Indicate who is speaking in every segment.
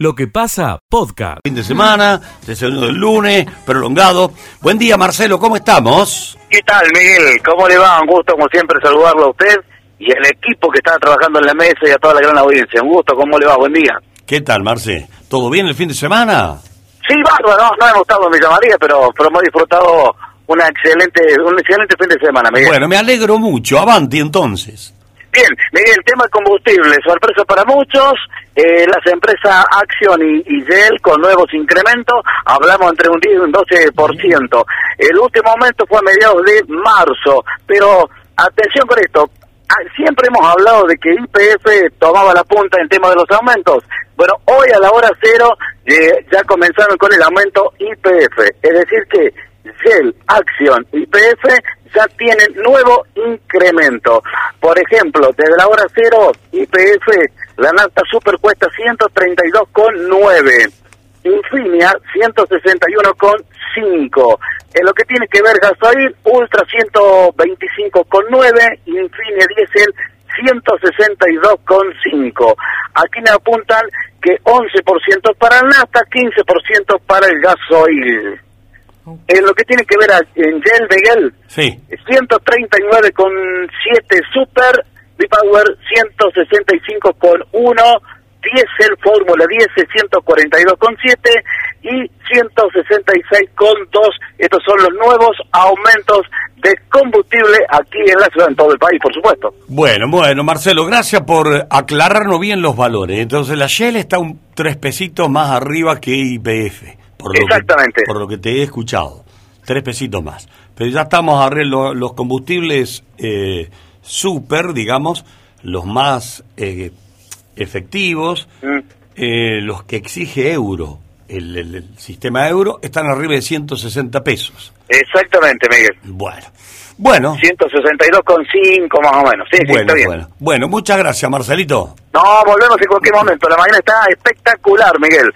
Speaker 1: Lo que pasa, podcast.
Speaker 2: Fin de semana, segundo del lunes, prolongado. Buen día, Marcelo, ¿cómo estamos?
Speaker 3: ¿Qué tal, Miguel? ¿Cómo le va? Un gusto, como siempre, saludarlo a usted y al equipo que está trabajando en la mesa y a toda la gran audiencia. Un gusto, ¿cómo le va? Buen día.
Speaker 2: ¿Qué tal, Marce? ¿Todo bien el fin de semana?
Speaker 3: Sí, bárbaro, no, hemos estado en Villa María, pero, pero hemos disfrutado una excelente, un excelente fin de semana, Miguel.
Speaker 2: Bueno, me alegro mucho. Avanti, entonces.
Speaker 3: Bien, Miguel, el tema combustible, sorpresa para muchos, eh, las empresas Action y, y Shell con nuevos incrementos, hablamos entre un 10 y un 12%. El último aumento fue a mediados de marzo, pero atención con esto, ah, siempre hemos hablado de que IPF tomaba la punta en tema de los aumentos. Bueno, hoy a la hora cero eh, ya comenzaron con el aumento IPF, es decir que Shell, Action y IPF ya tienen nuevo incremento. Por ejemplo, desde la hora cero, IPF, la nafta super cuesta 132,9. Infinia 161,5. En lo que tiene que ver gasoil, Ultra 125,9, Infinia Diesel 162,5. Aquí me apuntan que 11% para el nafta, 15% para el gasoil. En lo que tiene que ver a, en Gel
Speaker 2: Sí.
Speaker 3: 139,7 Super, V-Power 165,1, Diesel Fórmula 10 142,7 y 166,2. Estos son los nuevos aumentos de combustible aquí en la ciudad, en todo el país, por supuesto.
Speaker 2: Bueno, bueno, Marcelo, gracias por aclararnos bien los valores. Entonces, la Shell está un tres pesitos más arriba que IPF. Por lo que-
Speaker 3: Exactamente.
Speaker 2: por lo que te he escuchado. Tres pesitos más. Pero ya estamos arriba, los combustibles eh, super, digamos, los más eh, efectivos,
Speaker 3: Mm.
Speaker 2: eh, los que exige euro, el, el- el sistema euro, están arriba de 160 pesos.
Speaker 3: Exactamente, Miguel.
Speaker 2: Bueno, bueno,
Speaker 3: 162,5 más o menos. Sí, sí,
Speaker 2: bueno,
Speaker 3: está bien.
Speaker 2: bueno. Bueno, muchas gracias, Marcelito.
Speaker 3: No, volvemos en cualquier momento. La mañana está espectacular, Miguel.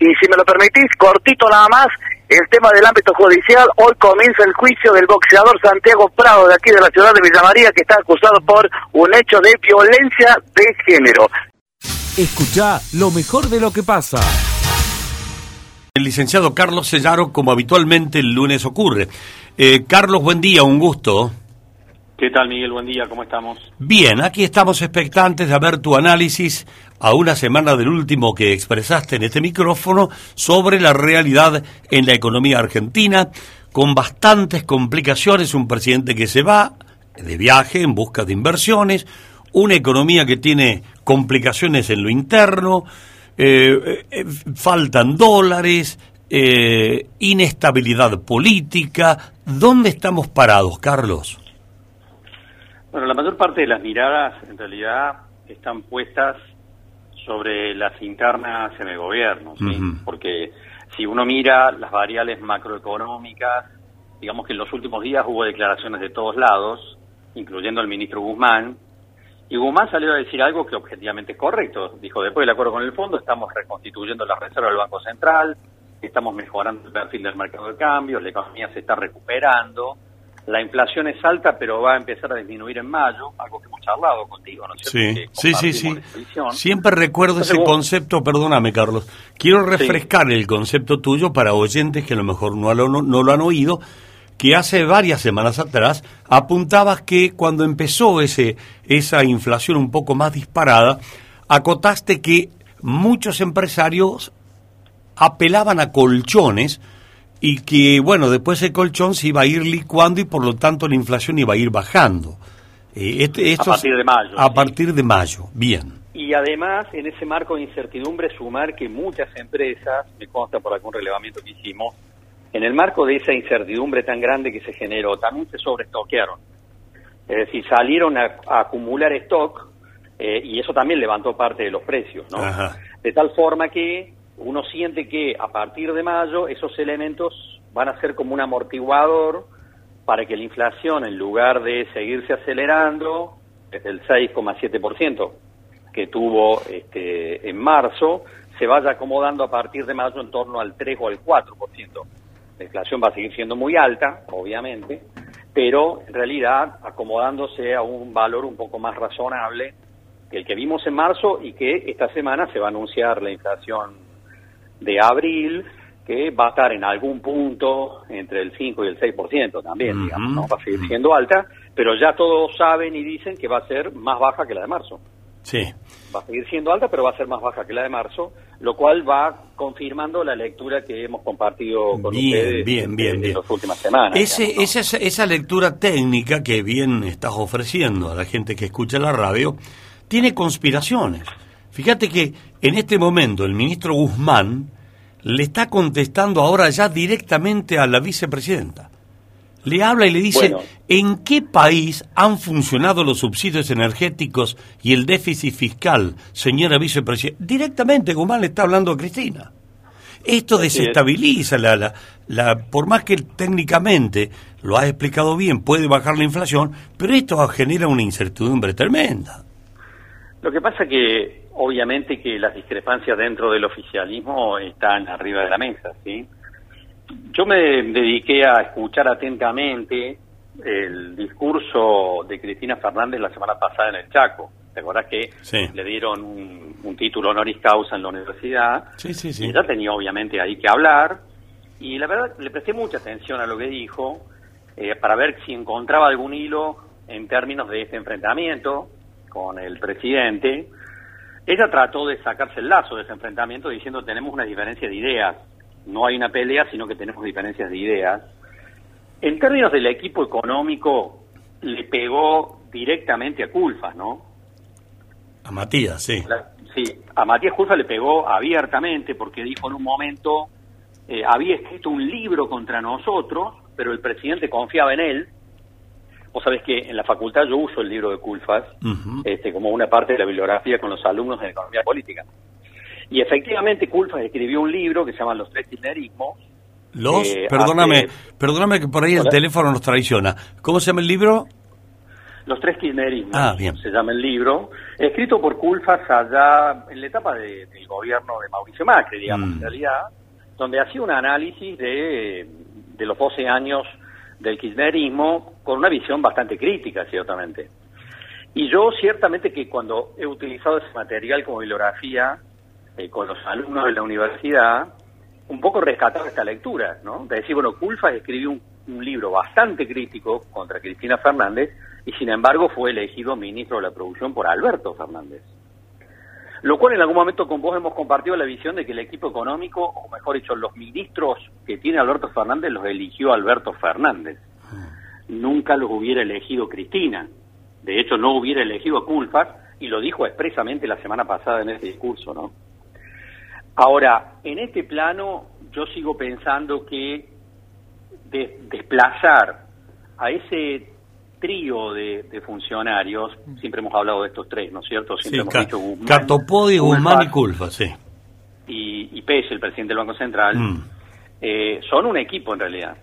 Speaker 3: Y si me lo permitís, cortito nada más, el tema del ámbito judicial. Hoy comienza el juicio del boxeador Santiago Prado, de aquí de la ciudad de Villa María, que está acusado por un hecho de violencia de género.
Speaker 1: Escucha lo mejor de lo que pasa.
Speaker 2: El licenciado Carlos Sellaro, como habitualmente el lunes ocurre. Eh, Carlos, buen día, un gusto.
Speaker 4: ¿Qué tal, Miguel? Buen día, ¿cómo estamos?
Speaker 2: Bien, aquí estamos expectantes de ver tu análisis a una semana del último que expresaste en este micrófono sobre la realidad en la economía argentina, con bastantes complicaciones, un presidente que se va de viaje en busca de inversiones, una economía que tiene complicaciones en lo interno, eh, eh, faltan dólares, eh, inestabilidad política. ¿Dónde estamos parados, Carlos?
Speaker 4: Bueno, la mayor parte de las miradas en realidad están puestas sobre las internas en el gobierno, ¿sí? Porque si uno mira las variables macroeconómicas, digamos que en los últimos días hubo declaraciones de todos lados, incluyendo el ministro Guzmán, y Guzmán salió a decir algo que objetivamente es correcto. Dijo, después del acuerdo con el fondo, estamos reconstituyendo la reserva del Banco Central, estamos mejorando el perfil del mercado de cambios, la economía se está recuperando, la inflación es alta, pero va a empezar a disminuir en mayo, algo que hemos charlado contigo, ¿no es cierto?
Speaker 2: Sí, sí, sí. Siempre recuerdo ese
Speaker 4: vos-
Speaker 2: concepto, perdóname Carlos, quiero refrescar el concepto tuyo para oyentes que a lo mejor no lo, no lo han oído, que hace varias semanas atrás apuntabas que cuando empezó ese, esa inflación un poco más disparada, acotaste que muchos empresarios apelaban a colchones y que, bueno, después el colchón se iba a ir licuando y por lo tanto la inflación iba a ir bajando. Eh, este- esto
Speaker 4: A partir de mayo,
Speaker 2: A
Speaker 4: sí.
Speaker 2: partir de mayo, bien.
Speaker 4: Y además, en ese marco de incertidumbre, sumar que muchas empresas, me consta por algún relevamiento que hicimos, en el marco de esa incertidumbre tan grande que se generó, también se sobreestoquearon. Es decir, salieron a, a acumular stock eh, y eso también levantó parte de los precios, ¿no?
Speaker 2: Ajá.
Speaker 4: De tal forma que uno siente que a partir de mayo esos elementos van a ser como un amortiguador para que la inflación, en lugar de seguirse acelerando desde el 6,7% que tuvo este, en marzo, se vaya acomodando a partir de mayo en torno al 3 o al 4%. La inflación va a seguir siendo muy alta, obviamente, pero en realidad acomodándose a un valor un poco más razonable que el que vimos en marzo y que esta semana se va a anunciar la inflación de abril, que va a estar en algún punto entre el 5 y el 6% también, digamos, ¿no? Va a seguir siendo alta, pero ya todos saben y dicen que va a ser más baja que la de marzo.
Speaker 2: Sí.
Speaker 4: Va a seguir siendo alta, pero va a ser más baja que la de marzo, lo cual va confirmando la lectura que hemos compartido con
Speaker 2: Bien,
Speaker 4: ustedes
Speaker 2: bien, bien,
Speaker 4: en,
Speaker 2: bien.
Speaker 4: las últimas semanas.
Speaker 2: Ese,
Speaker 4: digamos, ¿no?
Speaker 2: esa, esa lectura técnica que bien estás ofreciendo a la gente que escucha la radio, tiene conspiraciones. Fíjate que en este momento el ministro Guzmán le está contestando ahora ya directamente a la vicepresidenta. Le habla y le dice,
Speaker 4: Bueno.
Speaker 2: ¿en qué país han funcionado los subsidios energéticos y el déficit fiscal, señora vicepresidenta? Directamente Guzmán le está hablando a Cristina. Esto desestabiliza la, la, la- por más que técnicamente lo has explicado bien, puede bajar la inflación, pero esto genera una incertidumbre tremenda.
Speaker 4: Lo que pasa que obviamente que las discrepancias dentro del oficialismo están arriba de la mesa, ¿sí? Yo me dediqué a escuchar atentamente el discurso de Cristina Fernández la semana pasada en el Chaco. ¿Te acordás que
Speaker 2: Sí.
Speaker 4: le dieron un, un título honoris causa en la universidad?
Speaker 2: Sí, sí, sí.
Speaker 4: Ella tenía obviamente ahí que hablar y la verdad le presté mucha atención a lo que dijo eh, para ver si encontraba algún hilo en términos de este enfrentamiento con el presidente. Ella trató de sacarse el lazo de ese enfrentamiento diciendo tenemos una diferencia de ideas, no hay una pelea, sino que tenemos diferencias de ideas. En términos del equipo económico, le pegó directamente a Culfas, ¿no?
Speaker 2: A Matías, sí.
Speaker 4: La- sí, a Matías Culfa le pegó abiertamente porque dijo en un momento, eh, había escrito un libro contra nosotros, pero el presidente confiaba en él. Vos sabés que en la facultad yo uso el libro de Culfas este, como una parte de la bibliografía con los alumnos de economía política. Y efectivamente Culfas escribió un libro que se llama Los Tres Kirchnerismos.
Speaker 2: Los,
Speaker 4: Eh,
Speaker 2: perdóname,
Speaker 4: hace-
Speaker 2: perdóname que por ahí el teléfono nos traiciona. ¿Cómo se llama el libro?
Speaker 4: Los tres kirchnerismos,
Speaker 2: Ah, bien.
Speaker 4: se llama el libro, escrito por Culfas allá en la etapa de- del gobierno de Mauricio Macri, digamos,
Speaker 2: Mm.
Speaker 4: en realidad, donde hacía un análisis de, de los 12 años del kirchnerismo con una visión bastante crítica, ciertamente. Y yo ciertamente que cuando he utilizado ese material como bibliografía eh, con los alumnos de la universidad, un poco rescataba esta lectura, ¿no? De decir, bueno, Culfas escribió un, un libro bastante crítico contra Cristina Fernández y sin embargo fue elegido ministro de la producción por Alberto Fernández. Lo cual en algún momento con vos hemos compartido la visión de que el equipo económico, o mejor dicho, los ministros que tiene Alberto Fernández los eligió Alberto Fernández. Nunca los hubiera elegido Cristina. De hecho, no hubiera elegido a Culfas y lo dijo expresamente la semana pasada en ese discurso, ¿no? Ahora, en este plano, yo sigo pensando que de- desplazar a ese trío de, de funcionarios, siempre hemos hablado de estos tres, ¿no es cierto? Siempre
Speaker 2: Sí,
Speaker 4: hemos dicho Guzmán,
Speaker 2: Catopodi, Guzmán y Culfa, sí.
Speaker 4: y, y Pérez, el presidente del Banco Central,
Speaker 2: Mm.
Speaker 4: eh, son un equipo en realidad.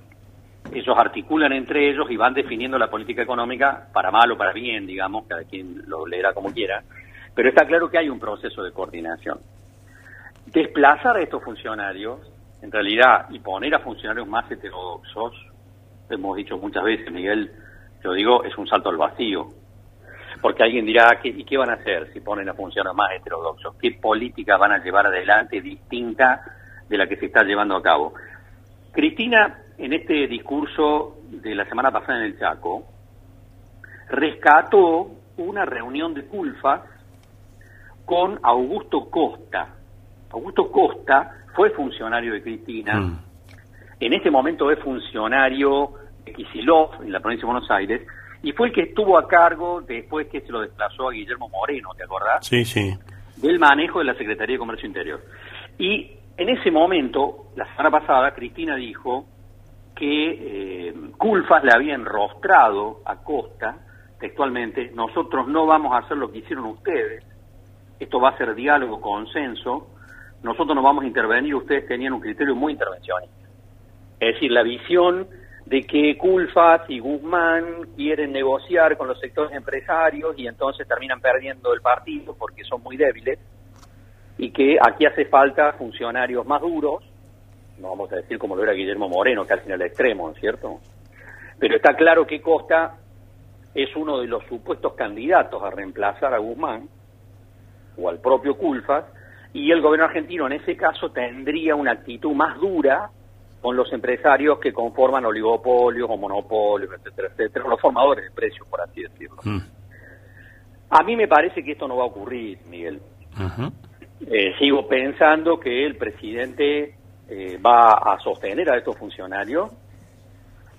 Speaker 4: Ellos articulan entre ellos y van definiendo la política económica para mal o para bien, digamos, cada quien lo leerá como quiera. Pero está claro que hay un proceso de coordinación. Desplazar a estos funcionarios, en realidad, y poner a funcionarios más heterodoxos, hemos dicho muchas veces, Miguel, yo digo, es un salto al vacío. Porque alguien dirá, ¿qué, ¿y qué van a hacer si ponen a funcionarios más heterodoxos? ¿Qué política van a llevar adelante distinta de la que se está llevando a cabo? Cristina, en este discurso de la semana pasada en el Chaco, rescató una reunión de Culfas con Augusto Costa. Augusto Costa fue funcionario de Cristina,
Speaker 2: Mm.
Speaker 4: en este momento es funcionario Kisilov en la provincia de Buenos Aires, y fue el que estuvo a cargo después que se lo desplazó a Guillermo Moreno, ¿te acordás?
Speaker 2: Sí, sí.
Speaker 4: del manejo de la Secretaría de Comercio Interior. Y en ese momento, la semana pasada, Cristina dijo que eh, Culfas le había enrostrado a Costa, textualmente, nosotros no vamos a hacer lo que hicieron ustedes, esto va a ser diálogo, consenso, nosotros no vamos a intervenir, ustedes tenían un criterio muy intervencionista. Es decir, la visión de que Culfas y Guzmán quieren negociar con los sectores empresarios y entonces terminan perdiendo el partido porque son muy débiles y que aquí hace falta funcionarios más duros, no vamos a decir como lo era Guillermo Moreno, casi en el extremo, ¿no es cierto? Pero está claro que Costa es uno de los supuestos candidatos a reemplazar a Guzmán o al propio Culfas, y el gobierno argentino en ese caso tendría una actitud más dura con los empresarios que conforman oligopolios o monopolios, etcétera, etcétera, los formadores de precios, por así decirlo.
Speaker 2: Mm.
Speaker 4: A mí me parece que esto no va a ocurrir, Miguel. Eh, sigo pensando que el presidente eh, va a sostener a estos funcionarios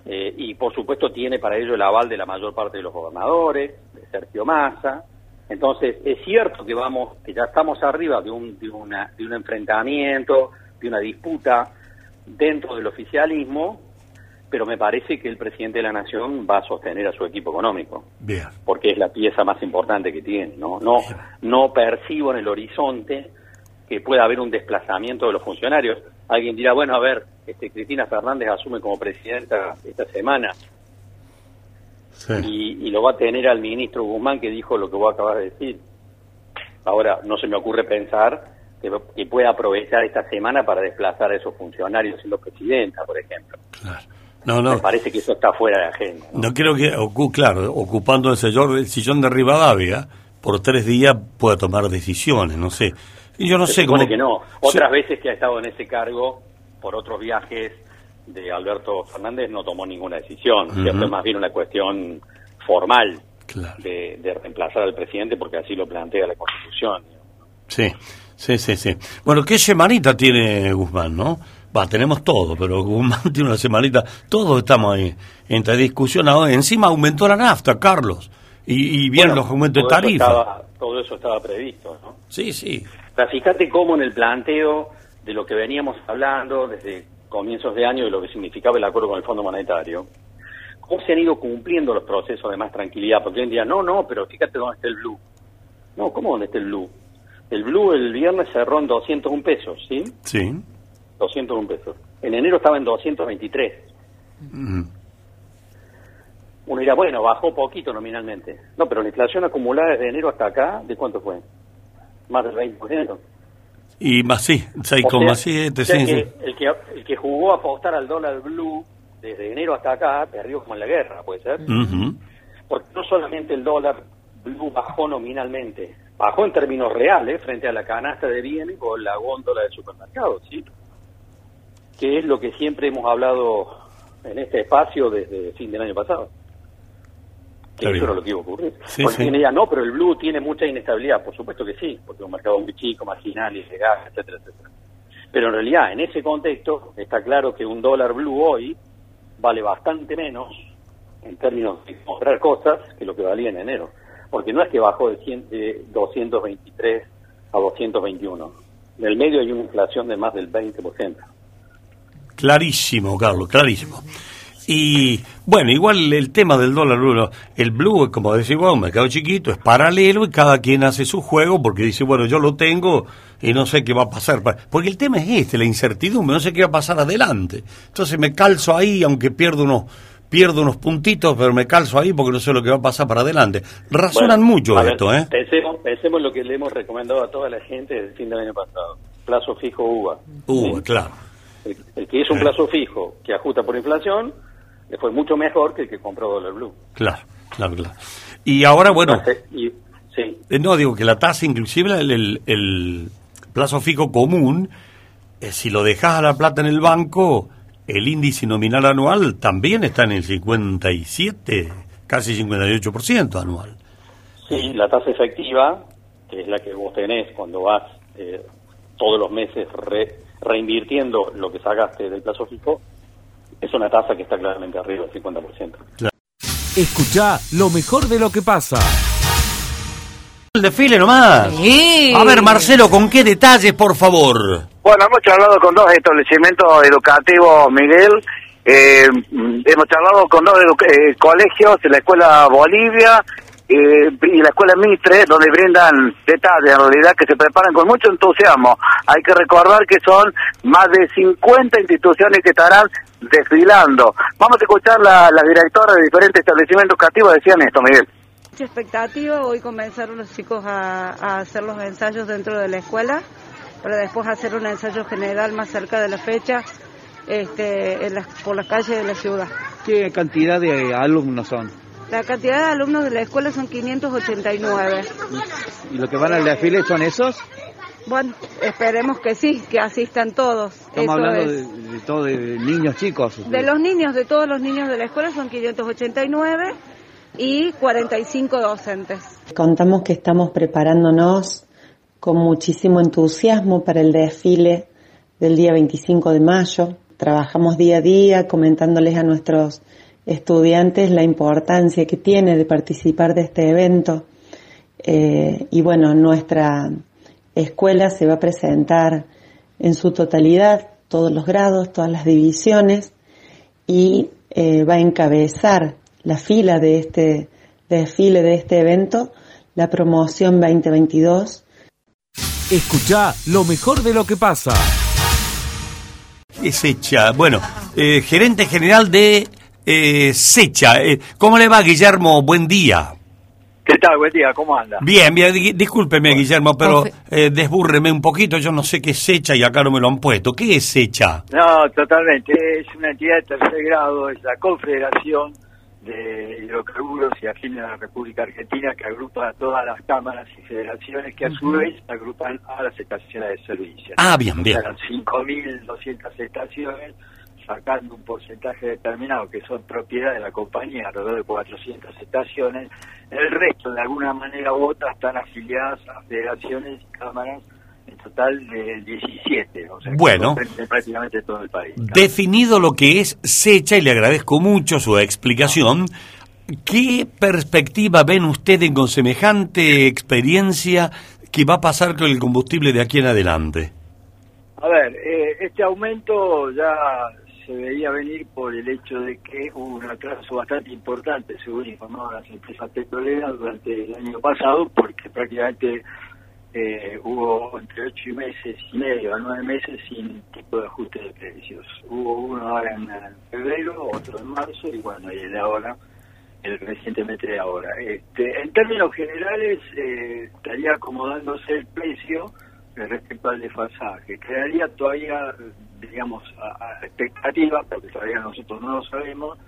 Speaker 4: eh, y por supuesto tiene para ello el aval de la mayor parte de los gobernadores, de Sergio Massa. Entonces es cierto que vamos, que ya estamos arriba de un, de una, de un enfrentamiento, de una disputa dentro del oficialismo, pero me parece que el presidente de la nación va a sostener a su equipo económico
Speaker 2: Bien.
Speaker 4: porque es la pieza más importante que tiene. No, no, no percibo en el horizonte que pueda haber un desplazamiento de los funcionarios. Alguien dirá, bueno, a ver, este, Cristina Fernández asume como presidenta esta semana
Speaker 2: Sí.
Speaker 4: y, y lo va a tener al ministro Guzmán que dijo lo que vos acabas de decir. Ahora, no se me ocurre pensar que, que pueda aprovechar esta semana para desplazar a esos funcionarios siendo presidenta, por ejemplo.
Speaker 2: Claro. No, no.
Speaker 4: Me parece que eso está fuera de agenda. ¿no?
Speaker 2: No creo que, ocu- claro, ocupando el sillón, el sillón de Rivadavia, por tres días pueda tomar decisiones, no sé. Y yo no
Speaker 4: Se
Speaker 2: sé cómo.
Speaker 4: que no. Otras veces que ha estado en ese cargo, por otros viajes de Alberto Fernández, no tomó ninguna decisión. ¿cierto? Es más bien una cuestión formal
Speaker 2: Claro.
Speaker 4: de, de reemplazar al presidente porque así lo plantea la Constitución.
Speaker 2: Sí, sí, sí, sí. Bueno, ¿qué semanita tiene Guzmán, no? Va, tenemos todo, pero Guzmán tiene una semanita. Todos estamos ahí entre discusión ahora. Encima aumentó la nafta, Carlos. Y, y bien
Speaker 4: Bueno,
Speaker 2: los aumentos de tarifa.
Speaker 4: estaba- todo eso estaba previsto, ¿no?
Speaker 2: Sí, sí.
Speaker 4: O sea, fíjate cómo en el planteo de lo que veníamos hablando desde comienzos de año de lo que significaba el acuerdo con el Fondo Monetario, cómo se han ido cumpliendo los procesos de más tranquilidad, porque hoy en día, no, no, pero fíjate dónde está el blue. No, ¿cómo dónde está el blue? El blue el viernes cerró en 201 pesos, ¿sí?
Speaker 2: Sí.
Speaker 4: 201 pesos. En enero estaba en 223.
Speaker 2: Mm.
Speaker 4: Uno dirá, bueno, bajó poquito nominalmente. No, pero la inflación acumulada desde enero hasta acá, ¿de cuánto fue? Más del 20%.
Speaker 2: Y más sí,
Speaker 4: O sea-
Speaker 2: 6,7,
Speaker 4: o sea
Speaker 2: sí.
Speaker 4: El, que, el que jugó a apostar al dólar blue desde enero hasta acá perdió como en la guerra, puede ser. Porque no solamente el dólar blue bajó nominalmente, bajó en términos reales frente a la canasta de bienes o la góndola del supermercado, ¿sí? Que es lo que siempre hemos hablado en este espacio desde fin del año pasado. Que
Speaker 2: Está
Speaker 4: eso era lo que iba a ocurrir.
Speaker 2: Sí,
Speaker 4: Porque
Speaker 2: sí.
Speaker 4: tiene ya, no, pero el blue tiene mucha inestabilidad, por supuesto que sí, porque es un mercado muy chico, marginal, ilegal, etcétera, etcétera. Pero en realidad, en ese contexto, está claro que un dólar blue hoy vale bastante menos en términos de comprar cosas que lo que valía en enero. Porque no es que bajó de, 100 de 223 a 221. En el medio hay una inflación de más del 20%.
Speaker 2: Clarísimo, Carlos, clarísimo. Y bueno, igual el tema del dólar blue, el blue, como decís vos, un mercado chiquito, es paralelo y cada quien hace su juego porque dice, bueno, yo lo tengo y no sé qué va a pasar. Porque el tema es este, la incertidumbre, no sé qué va a pasar adelante. Entonces me calzo ahí, aunque pierdo unos, pierdo unos puntitos, pero me calzo ahí porque no sé lo que va a pasar para adelante. Razonan
Speaker 4: Bueno,
Speaker 2: mucho
Speaker 4: ver,
Speaker 2: esto, ¿eh?
Speaker 4: Pensemos, pensemos lo que le hemos recomendado a toda la gente desde el fin del año pasado. Plazo fijo UVA.
Speaker 2: Uh,
Speaker 4: ¿Sí?
Speaker 2: claro.
Speaker 4: El, el que hizo un
Speaker 2: Sí.
Speaker 4: plazo fijo que ajusta por inflación le fue mucho mejor que el que compró dólar blue.
Speaker 2: Claro, claro, claro. Y ahora, bueno,
Speaker 4: y- sí,
Speaker 2: Eh, No, digo que la tasa, inclusive el, el- el plazo fijo común, eh, si lo dejas a la plata en el banco, el índice nominal anual también está en el 57, casi 58% anual.
Speaker 4: sí, la tasa efectiva, que es la que vos tenés cuando vas eh, todos los meses re- reinvirtiendo lo que sacaste del plazo fijo, es una tasa que está claramente arriba del 50%.
Speaker 1: Escucha lo mejor de lo que pasa.
Speaker 2: El desfile nomás.
Speaker 5: Sí.
Speaker 2: A ver, Marcelo, ¿con qué detalles, por favor?
Speaker 3: Bueno, hemos charlado con dos establecimientos educativos, Miguel. Eh, hemos charlado con dos eh, colegios, la Escuela Bolivia eh, y la Escuela Mitre, donde brindan detalles, en realidad, que se preparan con mucho entusiasmo. Hay que recordar que son más de 50 instituciones que estarán desfilando. Vamos a escuchar la, la directora de diferentes establecimientos educativos, decían esto, Miguel.
Speaker 6: Mucha expectativa, hoy comenzaron los chicos a hacer los ensayos dentro de la escuela, para después hacer un ensayo general más cerca de la fecha este, en las- por las calles de la ciudad.
Speaker 7: ¿Qué cantidad de alumnos son?
Speaker 6: La cantidad de alumnos de la escuela son 589.
Speaker 5: ¿Y los que van al desfile son esos?
Speaker 6: Bueno, esperemos que sí, que asistan todos.
Speaker 5: Estamos
Speaker 6: Eso
Speaker 5: hablando
Speaker 6: es.
Speaker 5: de, de todo, de niños chicos.
Speaker 6: De los niños, de todos los niños de la escuela son 589 y 45 docentes.
Speaker 7: Contamos que estamos preparándonos con muchísimo entusiasmo para el desfile del día 25 de mayo. Trabajamos día a día comentándoles a nuestros estudiantes la importancia que tiene de participar de este evento. Eh, y bueno, nuestra escuela se va a presentar en su totalidad, todos los grados, todas las divisiones, y eh, va a encabezar la fila de este desfile de este evento, la promoción 2022.
Speaker 1: Escucha lo mejor de lo que pasa.
Speaker 2: Es Secha. Bueno, eh, gerente general de eh, Secha. Eh, ¿Cómo le va, Guillermo? Buen día.
Speaker 8: ¿Qué tal? Buen día, ¿cómo anda?
Speaker 2: Bien, bien, di- discúlpeme, Guillermo, pero eh, desbúrreme un poquito. Yo no sé qué es Secha y acá no me lo han puesto. ¿Qué es Secha?
Speaker 8: No, totalmente. Es una entidad de tercer grado, es la Confederación de Hidrocarburos y Afines de la República Argentina que agrupa a todas las cámaras y federaciones que a su vez agrupan a las estaciones de servicio.
Speaker 2: Ah, bien, bien.
Speaker 8: O sea, 5.200 estaciones sacando un porcentaje determinado que son propiedad de la compañía, alrededor de 400 estaciones. El resto, de alguna manera u otra, están afiliadas a federaciones y cámaras en total de 17, o sea,
Speaker 2: Bueno.
Speaker 8: comprenden prácticamente todo el país.
Speaker 2: Definido lo que es Secha, y le agradezco mucho su explicación, ¿qué perspectiva ven ustedes con semejante experiencia que va a pasar con el combustible de aquí en adelante?
Speaker 8: A ver, eh, este aumento ya se veía venir por el hecho de que hubo un atraso bastante importante, según informaron las empresas petroleras durante el año pasado, porque prácticamente eh, hubo entre ocho y meses y medio a nueve meses sin tipo de ajuste de precios. Hubo uno ahora en, febrero, otro en marzo y bueno, y el de ahora, el recientemente de ahora. Este, en términos generales, eh, estaría acomodándose el precio respecto al desfasaje. Quedaría todavía, digamos, a, a expectativa, porque todavía nosotros no lo sabemos,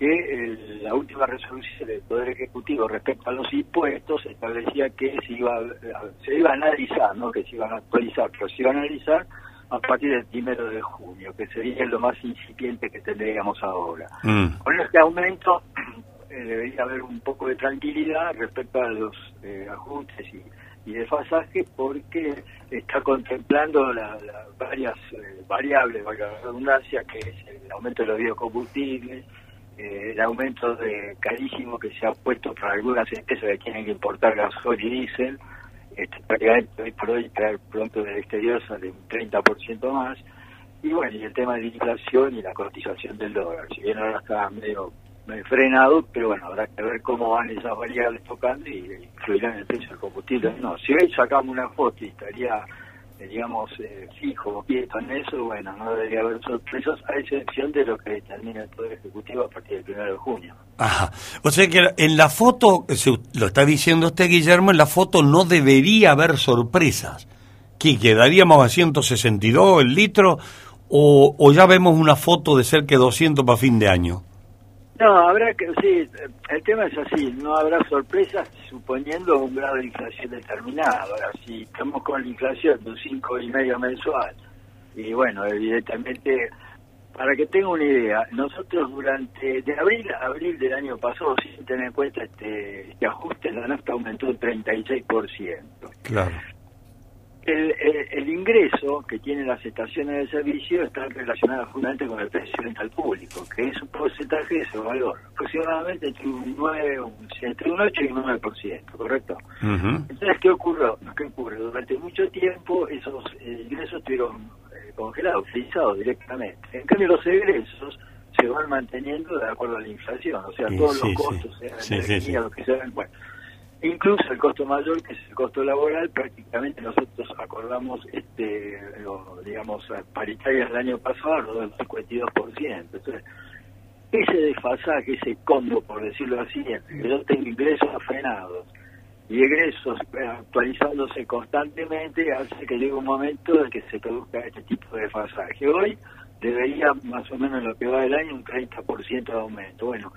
Speaker 8: que eh, la última resolución del Poder Ejecutivo respecto a los impuestos establecía que se iba, a- se iba a analizar, no que se iban a actualizar, pero se iba a analizar a partir del primero de junio, que sería lo más incipiente que tendríamos ahora.
Speaker 2: Mm.
Speaker 8: Con este aumento eh, debería haber un poco de tranquilidad respecto a los eh, ajustes y, y desfasajes porque está contemplando la- la- varias eh, variables, valga la redundancia, que es el aumento de los biocombustibles, eh, el aumento de carísimo que se ha puesto para algunas empresas que tienen que importar gasoil y diésel, prácticamente hoy por hoy traer pronto del exterior sale un 30% más, y bueno, y el tema de la inflación y la cotización del dólar. Si bien ahora está medio, frenado, pero bueno, habrá que ver cómo van esas variables tocando y influirán en el precio del combustible. No, si hoy sacamos una foto y estaría, digamos, eh, fijo quieto en eso, bueno, no debería haber sorpresas, a excepción de lo que determina el Poder Ejecutivo a partir del 1 de junio.
Speaker 2: Ajá. O sea que en la foto, lo está diciendo usted, Guillermo, en la foto no debería haber sorpresas. ¿Qué, quedaríamos a 162 el litro o, o ya vemos una foto de cerca de 200 para fin de año?
Speaker 8: No, habrá que, sí, el tema es así, no habrá sorpresas suponiendo un grado de inflación determinado. Ahora, si estamos con la inflación de un cinco y medio mensual, y bueno, evidentemente, para que tenga una idea, nosotros durante, de abril a abril del año pasado, sin tener en cuenta este, este ajuste, la nafta aumentó un 36%.
Speaker 2: Claro.
Speaker 8: El, el, el ingreso que tienen las estaciones de servicio está relacionado fundamentalmente con el precio de venta al público, que es un porcentaje de ese valor, aproximadamente entre un 9, un- entre un 8 y un 9%, ¿correcto? Entonces, ¿qué ocurrió? ¿Qué ocurre? Durante mucho tiempo esos eh, ingresos estuvieron eh, congelados, frisados directamente. En cambio, los egresos se van manteniendo de acuerdo a la inflación, o sea,
Speaker 2: Sí,
Speaker 8: todos
Speaker 2: sí,
Speaker 8: los
Speaker 2: sí.
Speaker 8: costos, sea
Speaker 2: Sí,
Speaker 8: energía,
Speaker 2: sí, sí.
Speaker 8: lo que sea, bueno, incluso el costo mayor que es el costo laboral prácticamente nosotros acordamos este digamos paritarias el año pasado del 52% entonces ese desfasaje ese combo por decirlo así que yo tengo ingresos frenados y egresos actualizándose constantemente hace que llegue un momento en que se produzca este tipo de desfasaje. Hoy debería más o menos en lo que va del año un 30% de aumento. Bueno,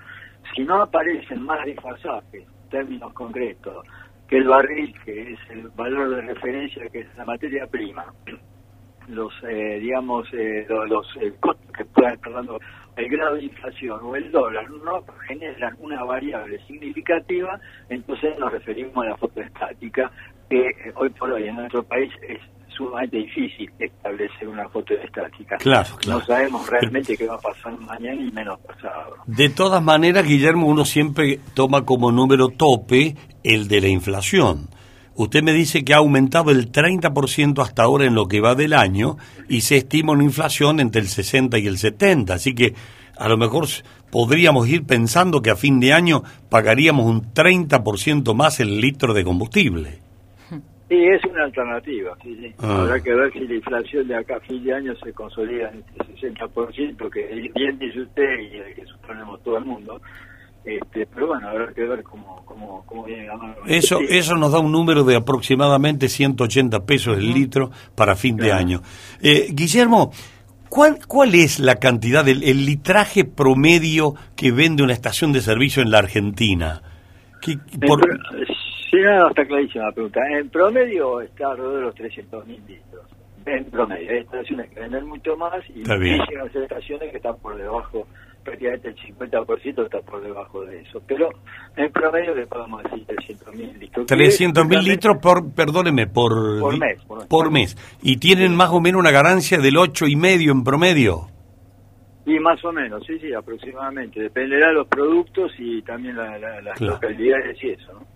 Speaker 8: si no aparecen más desfasajes, términos concretos, que el barril, que es el valor de referencia, que es la materia prima, los, eh, digamos, eh, los, los eh, costos que puedan dando el grado de inflación o el dólar no generan una variable significativa, entonces nos referimos a la foto estática, que eh, hoy por hoy en nuestro país es sumamente difícil establecer una foto estática.
Speaker 2: Claro, claro.
Speaker 8: No sabemos realmente qué va a pasar mañana y menos pasado.
Speaker 2: De todas maneras, Guillermo, uno siempre toma como número tope el de la inflación. Usted me dice que ha aumentado el 30% hasta ahora en lo que va del año y se estima una inflación entre el 60 y el 70. Así que a lo mejor podríamos ir pensando que a fin de año pagaríamos un 30% más el litro de combustible.
Speaker 8: Sí, es una alternativa, sí, sí.
Speaker 2: Ah.
Speaker 8: Habrá que ver si la inflación de acá a fin de año se consolida en este 60%, que bien dice usted y el que suponemos todo el mundo. Este, pero bueno, habrá que ver cómo, cómo, cómo viene la mano.
Speaker 2: Eso,
Speaker 8: Sí.
Speaker 2: eso nos da un número de aproximadamente 180 pesos el litro para fin de año. Eh, Guillermo, ¿cuál, ¿cuál es la cantidad, del el litraje promedio que vende una estación de servicio en la Argentina? ¿Qué-
Speaker 8: En
Speaker 2: por-
Speaker 8: pro- sí, no, está clarísima la pregunta. En promedio está alrededor de los 300 mil litros. En promedio. Hay estaciones que venden mucho más y llegan a ser estaciones que están por debajo, prácticamente el 50% está por debajo de eso. Pero en promedio le podemos decir 300 mil litros.
Speaker 2: 300 mil
Speaker 8: Que-
Speaker 2: litros por, perdóneme, por,
Speaker 8: mes, por mes.
Speaker 2: por mes. Y tienen más o menos una ganancia del ocho y medio en promedio.
Speaker 8: Y más o menos, sí, sí, aproximadamente. Dependerá de los productos y también la- la- las
Speaker 2: Claro.
Speaker 8: localidades y eso, ¿no?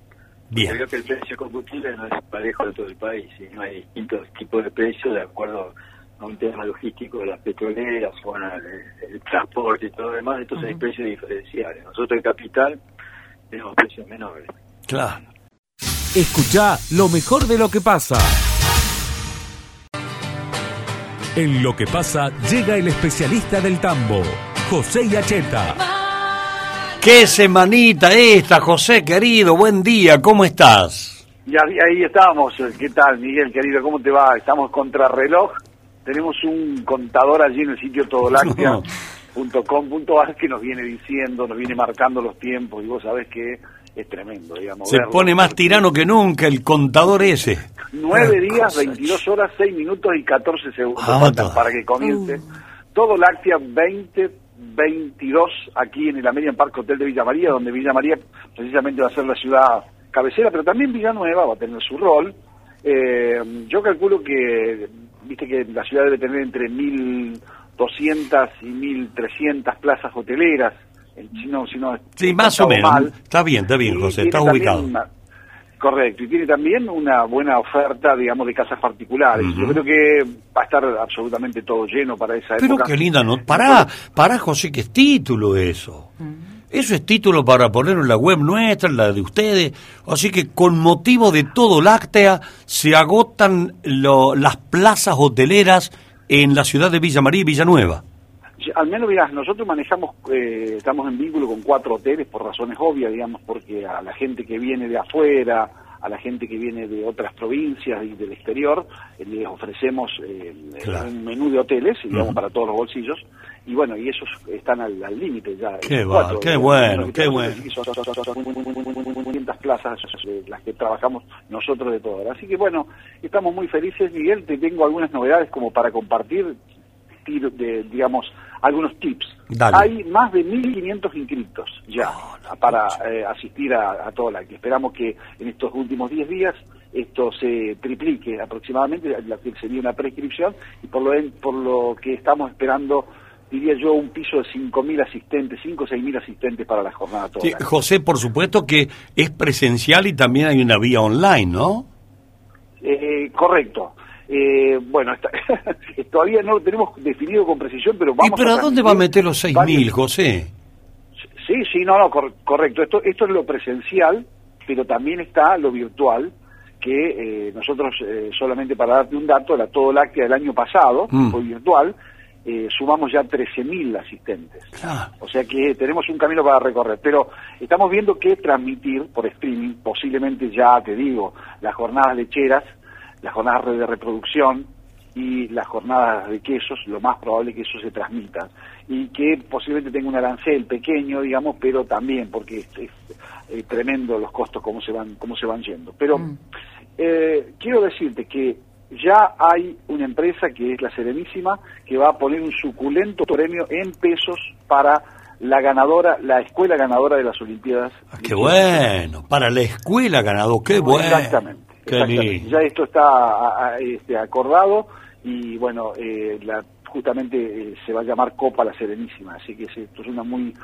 Speaker 2: Bien.
Speaker 8: Creo que el precio de combustible no es parejo de todo el país y no hay distintos tipos de precios de acuerdo a un tema logístico de las petroleras, o bueno, el, el transporte y todo lo demás, entonces hay precios diferenciales. Nosotros en Capital tenemos precios menores.
Speaker 2: Claro.
Speaker 1: Escucha lo mejor de lo que pasa.
Speaker 9: En lo que pasa, llega el especialista del tambo, José Yacheta.
Speaker 2: ¿Qué semanita esta, José querido? Buen día, ¿cómo estás?
Speaker 10: Y ahí, ahí estamos. ¿Qué tal, Miguel, querido? ¿Cómo te va? Estamos contra reloj. Tenemos un contador allí en el sitio todoláctea.com.ar que nos viene diciendo, nos viene marcando los tiempos y vos sabés que es tremendo, digamos.
Speaker 2: Se
Speaker 10: verlo.
Speaker 2: pone más tirano que nunca el contador ese.
Speaker 10: Nueve días,
Speaker 2: cosa,
Speaker 10: 22 horas, 6 minutos y 14 segundos
Speaker 2: Ah,
Speaker 10: para que comience. Todo Láctea 2022 aquí en el American Park Hotel de Villa María, donde Villa María precisamente va a ser la ciudad cabecera, pero también Villanueva va a tener su rol. Eh, yo calculo que, viste que la ciudad debe tener entre 1.200 y 1.300 plazas hoteleras. Eh, Si no, si no,
Speaker 2: Sí, más o menos.
Speaker 10: mal.
Speaker 2: Está bien, está bien, José, está ubicado.
Speaker 10: una- correcto, y tiene también una buena oferta, digamos, de casas particulares. Yo creo que va a estar absolutamente todo lleno para esa
Speaker 2: Pero
Speaker 10: época.
Speaker 2: qué linda no. Pará, pará, José, que es título eso. Eso es título para ponerlo en la web nuestra, en la de ustedes. Así que con motivo de todo láctea se agotan lo- las plazas hoteleras en la ciudad de Villa María y Villanueva.
Speaker 10: Al menos, mirá, nosotros manejamos, eh, estamos en vínculo con cuatro hoteles por razones obvias, digamos, porque a la gente que viene de afuera, a la gente que viene de otras provincias y del exterior, eh, les ofrecemos eh,
Speaker 2: Claro.
Speaker 10: un menú de hoteles, digamos, para todos los bolsillos, y bueno, y esos están al límite ya.
Speaker 2: Qué
Speaker 10: Esos
Speaker 2: va,
Speaker 10: cuatro,
Speaker 2: qué bueno, qué bueno.
Speaker 10: son- son- son- son- son muy- muy- muy- muy- muy- muy- muy lindas plazas eh, las que trabajamos nosotros de todas. Así que bueno, estamos muy felices, Miguel, te tengo algunas novedades como para compartir tiro- de, digamos, algunos tips.
Speaker 2: Dale.
Speaker 10: Hay más de 1.500 inscritos ya para eh, asistir a, a todo la que Esperamos que en estos últimos 10 días esto se triplique aproximadamente, la que sería una prescripción, y por lo, en- por lo que estamos esperando, diría yo, un piso de 5.000 asistentes, 5 o 6.000 asistentes para la jornada toda.
Speaker 2: Sí, José, por supuesto que es presencial y también hay una vía online, ¿no?
Speaker 10: Eh, correcto. Eh, bueno, está- todavía no lo tenemos definido con precisión, pero
Speaker 2: ¿Y
Speaker 10: vamos
Speaker 2: pero a dónde va a meter los seis
Speaker 10: varios-
Speaker 2: mil, José?
Speaker 10: Sí, sí, no, no, cor- correcto. Esto, esto es lo presencial, pero también está lo virtual, que eh, nosotros, eh, solamente para darte un dato, la Todo Láctea del año pasado,
Speaker 2: Mm.
Speaker 10: fue virtual, eh, sumamos ya 13.000 asistentes. O sea que tenemos un camino para recorrer, pero estamos viendo que transmitir por streaming, posiblemente ya te digo, las jornadas lecheras, las jornadas de reproducción y las jornadas de quesos, lo más probable es que eso se transmita y que posiblemente tenga un arancel pequeño, digamos, pero también porque es, eh, tremendo los costos cómo se van cómo se van yendo. Pero
Speaker 11: Mm.
Speaker 10: eh, quiero decirte que ya hay una empresa que es la Serenísima que va a poner un suculento premio en pesos para la ganadora, la escuela ganadora de las Olimpiadas.
Speaker 2: Qué bueno, para la escuela ganado, qué bueno.
Speaker 10: Exactamente. Ya esto está a- a- este, acordado y bueno, eh, la- justamente eh, se va a llamar Copa La Serenísima, así que es- esto es una muy,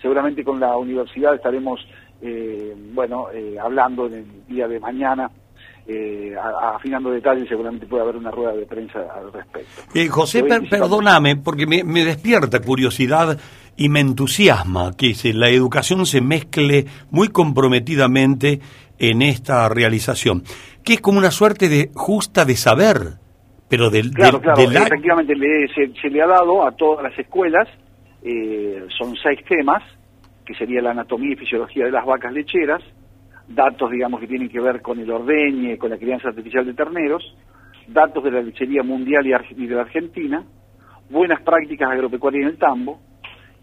Speaker 10: seguramente con la universidad estaremos, eh, bueno, eh, hablando en el día de mañana, eh, a- afinando detalles, seguramente puede haber una rueda de prensa al respecto.
Speaker 2: Eh, José, per- perdóname, porque me, me despierta curiosidad y me entusiasma que se- la educación se mezcle muy comprometidamente en esta realización, que es como una suerte de justa de saber, pero del,
Speaker 10: Claro,
Speaker 2: del-
Speaker 10: claro,
Speaker 2: del
Speaker 10: efectivamente le- se, se le ha dado a todas las escuelas, eh, son seis temas, que sería la anatomía y fisiología de las vacas lecheras, datos, digamos, que tienen que ver con el ordeñe, con la crianza artificial de terneros, datos de la lechería mundial y, y de la Argentina, buenas prácticas agropecuarias en el tambo,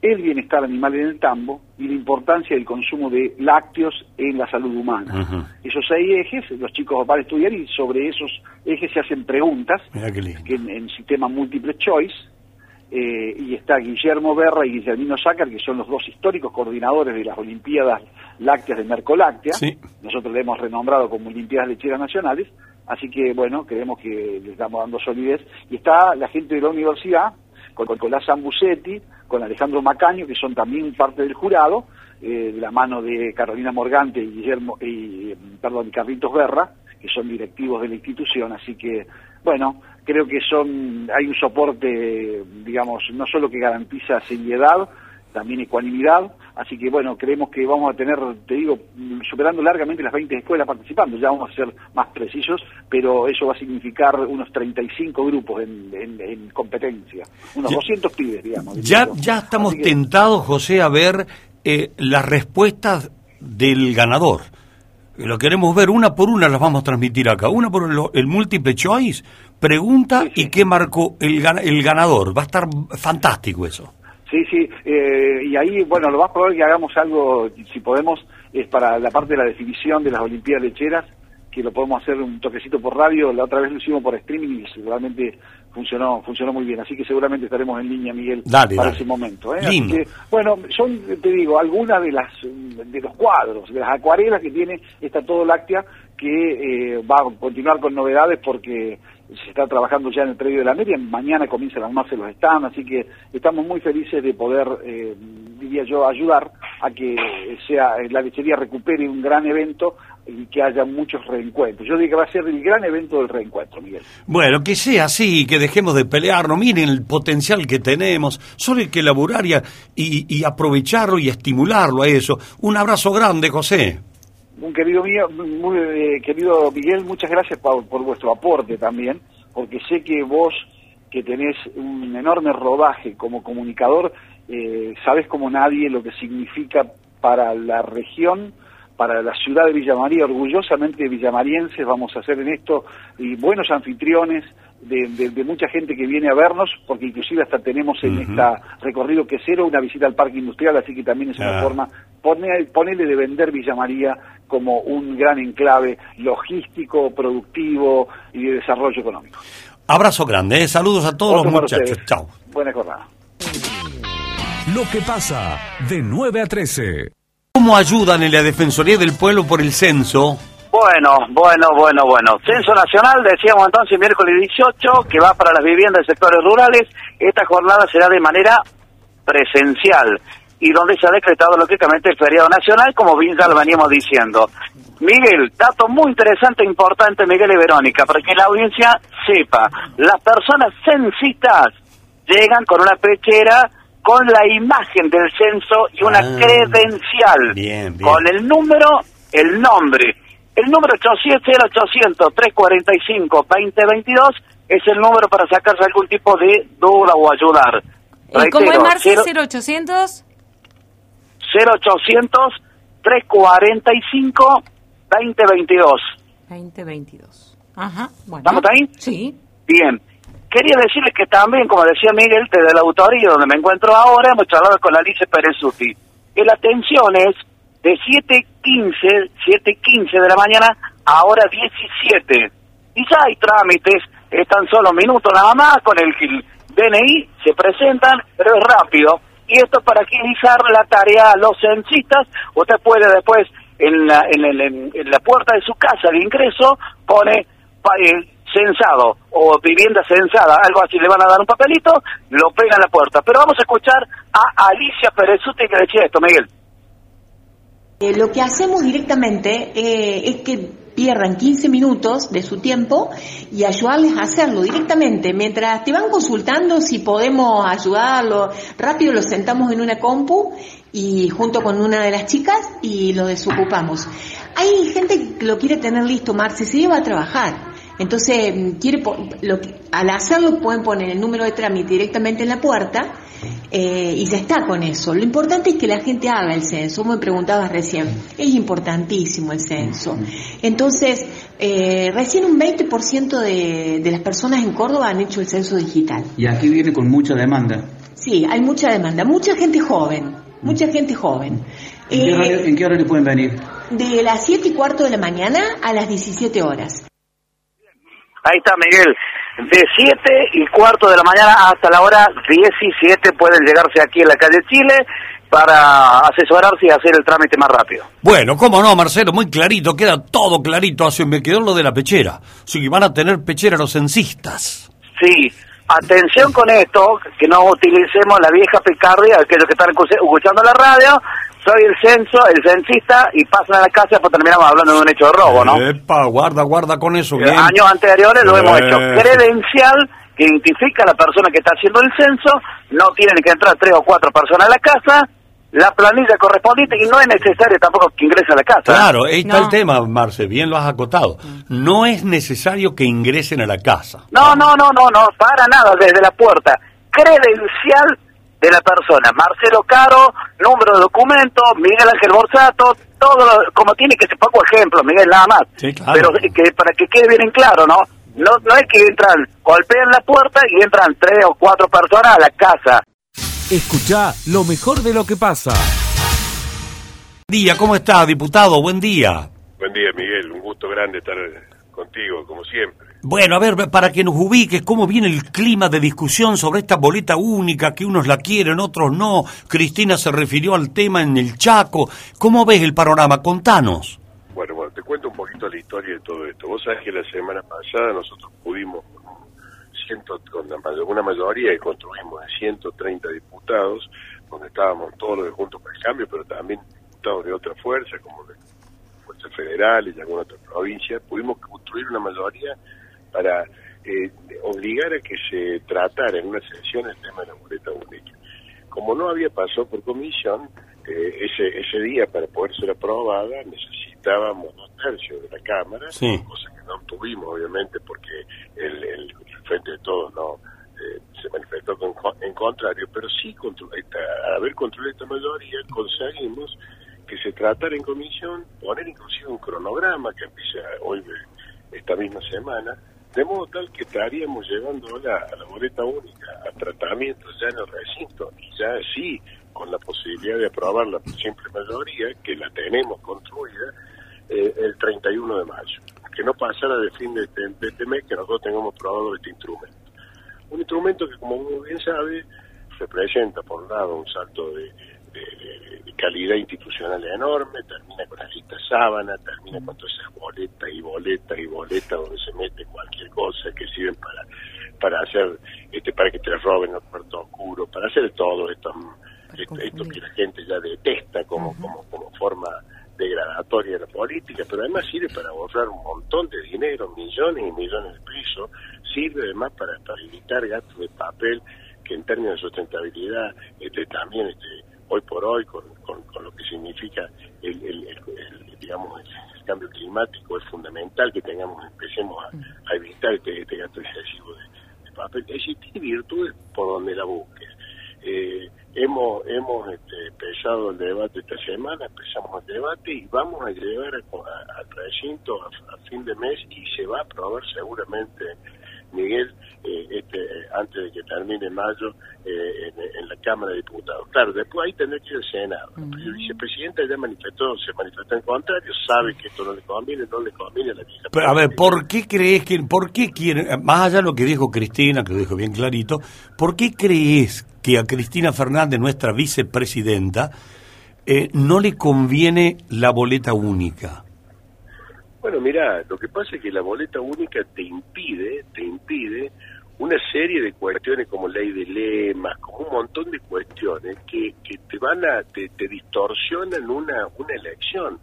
Speaker 10: el bienestar animal en el tambo y la importancia del consumo de lácteos en la salud humana. Esos seis ejes, los chicos van a estudiar y sobre esos ejes se hacen preguntas que en, en sistema múltiple choice, eh, y está Guillermo Berra y Guillermino Sácar, que son los dos históricos coordinadores de las Olimpiadas Lácteas de Mercoláctea.
Speaker 2: Sí.
Speaker 10: Nosotros le hemos renombrado como Olimpiadas Lecheras Nacionales, así que, bueno, creemos que le estamos dando solidez. Y está la gente de la universidad, con Nicolás Zambucetti, con Alejandro Macaño, que son también parte del jurado, eh, de la mano de Carolina Morgante y Guillermo, y, perdón, y Carlitos Berra, que son directivos de la institución, así que, bueno, creo que son, hay un soporte, digamos, no solo que garantiza seriedad, también ecuanimidad, así que bueno, creemos que vamos a tener, te digo, superando largamente las 20 escuelas participando, ya vamos a ser más precisos, pero eso va a significar unos 35 grupos en, en- en competencia, unos
Speaker 2: Ya-
Speaker 10: 200 pibes, digamos.
Speaker 2: Ya, ya estamos
Speaker 10: que-
Speaker 2: tentados, José, a ver eh, las respuestas del ganador. Lo queremos ver una por una, las vamos a transmitir acá. Una por el, el múltiple choice, pregunta y qué marcó el, el ganador. Va a estar fantástico eso.
Speaker 10: Sí, sí, eh, y ahí, bueno, lo más probable que hagamos algo, si podemos, es para la parte de la definición de las Olimpiadas Lecheras, que lo podemos hacer un toquecito por radio, la otra vez lo hicimos por streaming y seguramente funcionó funcionó muy bien, así que seguramente estaremos en línea, Miguel,
Speaker 2: Dale,
Speaker 10: para
Speaker 2: dale.
Speaker 10: ese momento. ¿eh? Así que, bueno, son, te digo, algunas de las de los cuadros, de las acuarelas que tiene esta Todo Láctea, que eh, va a continuar con novedades porque se está trabajando ya en el predio de la media, mañana comienzan a armarse los stands, así que estamos muy felices de poder, eh, diría yo, ayudar a que sea la lechería recupere un gran evento y que haya muchos reencuentros. Yo diría que va a ser el gran evento del reencuentro, Miguel.
Speaker 2: Bueno, que sea así, que dejemos de pelearnos. Miren el potencial que tenemos. Solo hay que elaborar y, y- y aprovecharlo y estimularlo a eso. Un abrazo grande, José.
Speaker 10: Un querido mío, muy eh, querido Miguel, muchas gracias por, por vuestro aporte también, porque sé que vos que tenés un enorme rodaje como comunicador, eh, sabés como nadie lo que significa para la región, para la ciudad de Villa María, orgullosamente villamarienses vamos a ser en esto y buenos anfitriones de, de- de mucha gente que viene a vernos, porque inclusive hasta tenemos en
Speaker 2: Ujú.
Speaker 10: esta recorrido que cero una visita al parque industrial, así que también es una
Speaker 2: Ah.
Speaker 10: forma, pone- ponerle de vender Villa María como un gran enclave logístico, productivo y de desarrollo económico.
Speaker 2: Abrazo grande, ¿eh? saludos a todos
Speaker 10: Otro
Speaker 2: los muchachos. Chao.
Speaker 10: Buena jornada.
Speaker 9: Lo que pasa de 9 a 13.
Speaker 2: ¿Cómo ayudan en la Defensoría del Pueblo por el censo?
Speaker 3: Bueno, bueno, bueno, bueno. Censo Nacional, decíamos entonces miércoles 18, que va para las viviendas de sectores rurales. Esta jornada será de manera presencial y donde se ha decretado lógicamente el feriado nacional, como bien ya lo veníamos diciendo. Miguel, dato muy interesante e importante, Miguel y Verónica, para que la audiencia sepa, las personas censistas llegan con una pechera con la imagen del censo y una
Speaker 2: Ah,
Speaker 3: credencial
Speaker 2: bien, bien.
Speaker 3: con el número, el nombre, El número 800-345-2022 es el número para sacarse algún tipo de duda o ayudar.
Speaker 11: ¿Y cómo es Marce?
Speaker 3: cero-
Speaker 11: 0800
Speaker 3: 0800 345 2022.
Speaker 11: 2022. Ajá, bueno.
Speaker 3: ¿Estamos ahí?
Speaker 11: Sí.
Speaker 3: Bien. Quería decirles que también, como decía Miguel, desde la autoría donde me encuentro ahora, hemos charlado con Alice Perezuti. Y la atención es de 7.15, 7.15 de la mañana a hora 17. Y ya hay trámites, están solo minutos nada más, con el DNI se presentan, pero es rápido. Y esto es para agilizar la tarea a los censistas. Usted puede después, en la, en, la puerta de su casa de ingreso, pone eh, censado o vivienda censada, algo así, le van a dar un papelito, lo pega en la puerta. Pero vamos a escuchar a Alicia Perezuti que decía esto, Miguel.
Speaker 12: Eh, lo que hacemos directamente eh, es que pierdan 15 minutos de su tiempo y ayudarles a hacerlo directamente. Mientras te van consultando si podemos ayudarlo, rápido lo sentamos en una compu y junto con una de las chicas y lo desocupamos. Hay gente que lo quiere tener listo, Marce, se lleva a trabajar. Entonces, mm, quiere lo al hacerlo pueden poner el número de trámite directamente en la puerta eh, y ya está con eso. Lo importante es que la gente haga el censo. Vos me preguntabas recién, es importantísimo el censo. Entonces, eh, recién un 20% de, de las personas en Córdoba han hecho el censo digital.
Speaker 5: Y aquí viene con mucha demanda.
Speaker 12: Sí, hay mucha demanda, mucha gente joven, mucha gente joven.
Speaker 5: ¿En qué
Speaker 12: Eh,
Speaker 5: horario, en qué horario pueden venir?
Speaker 12: de las 7 y cuarto de la mañana a las 17 horas.
Speaker 3: Ahí está Miguel. De 7 y cuarto de la mañana hasta la hora 17 pueden llegarse aquí en la calle Chile para asesorarse y hacer el trámite más rápido.
Speaker 2: Bueno, cómo no, Marcelo, muy clarito, queda todo clarito. Así me quedó lo de la pechera. Sí, que van a tener pechera los censistas.
Speaker 3: Sí, atención con esto, que no utilicemos la vieja picardia, aquellos que están escu- escuchando la radio, soy el censo, el censista, y pasan a la casa, pues terminamos hablando de un hecho de robo, ¿no?
Speaker 2: Epa, guarda, guarda con eso.
Speaker 3: Eh,
Speaker 2: Bien.
Speaker 3: Años anteriores lo hemos hecho.
Speaker 2: Eh.
Speaker 3: Credencial que identifica a la persona que está haciendo el censo, no tienen que entrar tres o cuatro personas a la casa, la planilla correspondiente y no es necesario tampoco que ingrese a la casa.
Speaker 2: Claro, ahí está
Speaker 3: No.
Speaker 2: el tema, Marce, bien lo has acotado. No es necesario que ingresen a la casa.
Speaker 3: No, no, no, no, no, para nada, desde la puerta. Credencial de la persona. Marcelo Caro, número de documento, Miguel Ángel Borsato, todo lo- como tiene que ser, poco ejemplo, Miguel, nada más.
Speaker 2: Sí, claro.
Speaker 3: Pero que, para que quede bien en claro, ¿no? No, no es que entran, golpean la puerta y entran tres o cuatro personas a la casa.
Speaker 1: Escucha lo mejor de lo que pasa.
Speaker 2: Buen día, ¿cómo está, diputado? Buen día.
Speaker 13: Buen día, Miguel. Un gusto grande estar contigo, como siempre.
Speaker 2: Bueno, a ver, para que nos ubiques, ¿cómo viene el clima de discusión sobre esta boleta única, que unos la quieren, otros no? Cristina se refirió al tema en el Chaco. ¿Cómo ves el panorama? Contanos.
Speaker 13: Bueno, bueno, te cuento un poquito la historia de todo esto. Vos sabés que la semana pasada nosotros pudimos, con, ciento, con una mayoría, y construimos de 130 diputados, donde estábamos todos los de Juntos por el Cambio, pero también diputados de otras fuerzas, como de federales y alguna otra provincia, pudimos construir una mayoría para eh, obligar a que se tratara en una sesión el tema de la boleta única. Como no había pasado por comisión, eh, ese, ese día para poder ser aprobada necesitábamos dos tercios de la Cámara,
Speaker 2: Sí.
Speaker 13: cosa que no obtuvimos obviamente porque el, el, el Frente de Todos no eh, se manifestó con- en contrario, pero sí contro- esta- haber construido esta mayoría conseguimos que se tratara en comisión, poner inclusive un cronograma que empieza hoy esta misma semana, de modo tal que estaríamos llevándola a la boleta única, a tratamiento ya en el recinto, y ya sí, con la posibilidad de aprobarla por simple mayoría, que la tenemos construida, eh, el 31 de mayo. Que no pasara de fin de este, de este mes que nosotros tengamos aprobado este instrumento. Un instrumento que, como uno bien sabe, representa, por un lado, un salto de, de- de calidad institucional enorme, termina con la lista sábana, termina con todas esas boletas y boletas y boletas donde se mete cualquier cosa que sirven para para hacer, este para que te roben los puertos oscuros, para hacer todo esto, esto, esto que la gente ya detesta como, como, como forma degradatoria de la política, pero además sirve para ahorrar un montón de dinero, millones y millones de pesos, sirve además para, para evitar gastos de papel que en términos de sustentabilidad este, también este, hoy por hoy con, con, lo que significa el, el- el- digamos el cambio climático es fundamental que tengamos, empecemos a, evitar este, este gasto excesivo de, papel. Es decir, tiene virtudes por donde la busques. Eh, hemos hemos este, empezado el debate esta semana, empezamos el debate y vamos a llevar al recinto a, a fin de mes y se va a aprobar seguramente, Miguel, eh, este, antes de que termine mayo eh, en, en la Cámara de Diputados. Claro, después ahí tendrá que ir al Senado. El vicepresidente ya manifestó, se manifestó en contrario, sabe que esto no le conviene, no le conviene a la vieja
Speaker 2: Pero, a ver, ¿por qué crees que, por qué quieren, más allá de lo que dijo Cristina, que lo dijo bien clarito, ¿por qué crees que a Cristina Fernández, nuestra vicepresidenta, eh, no le conviene la boleta única?
Speaker 13: Bueno, mira, lo que pasa es que la boleta única te impide, te impide una serie de cuestiones como ley de lemas, como un montón de cuestiones que, que te van a, te, te distorsionan una, una elección.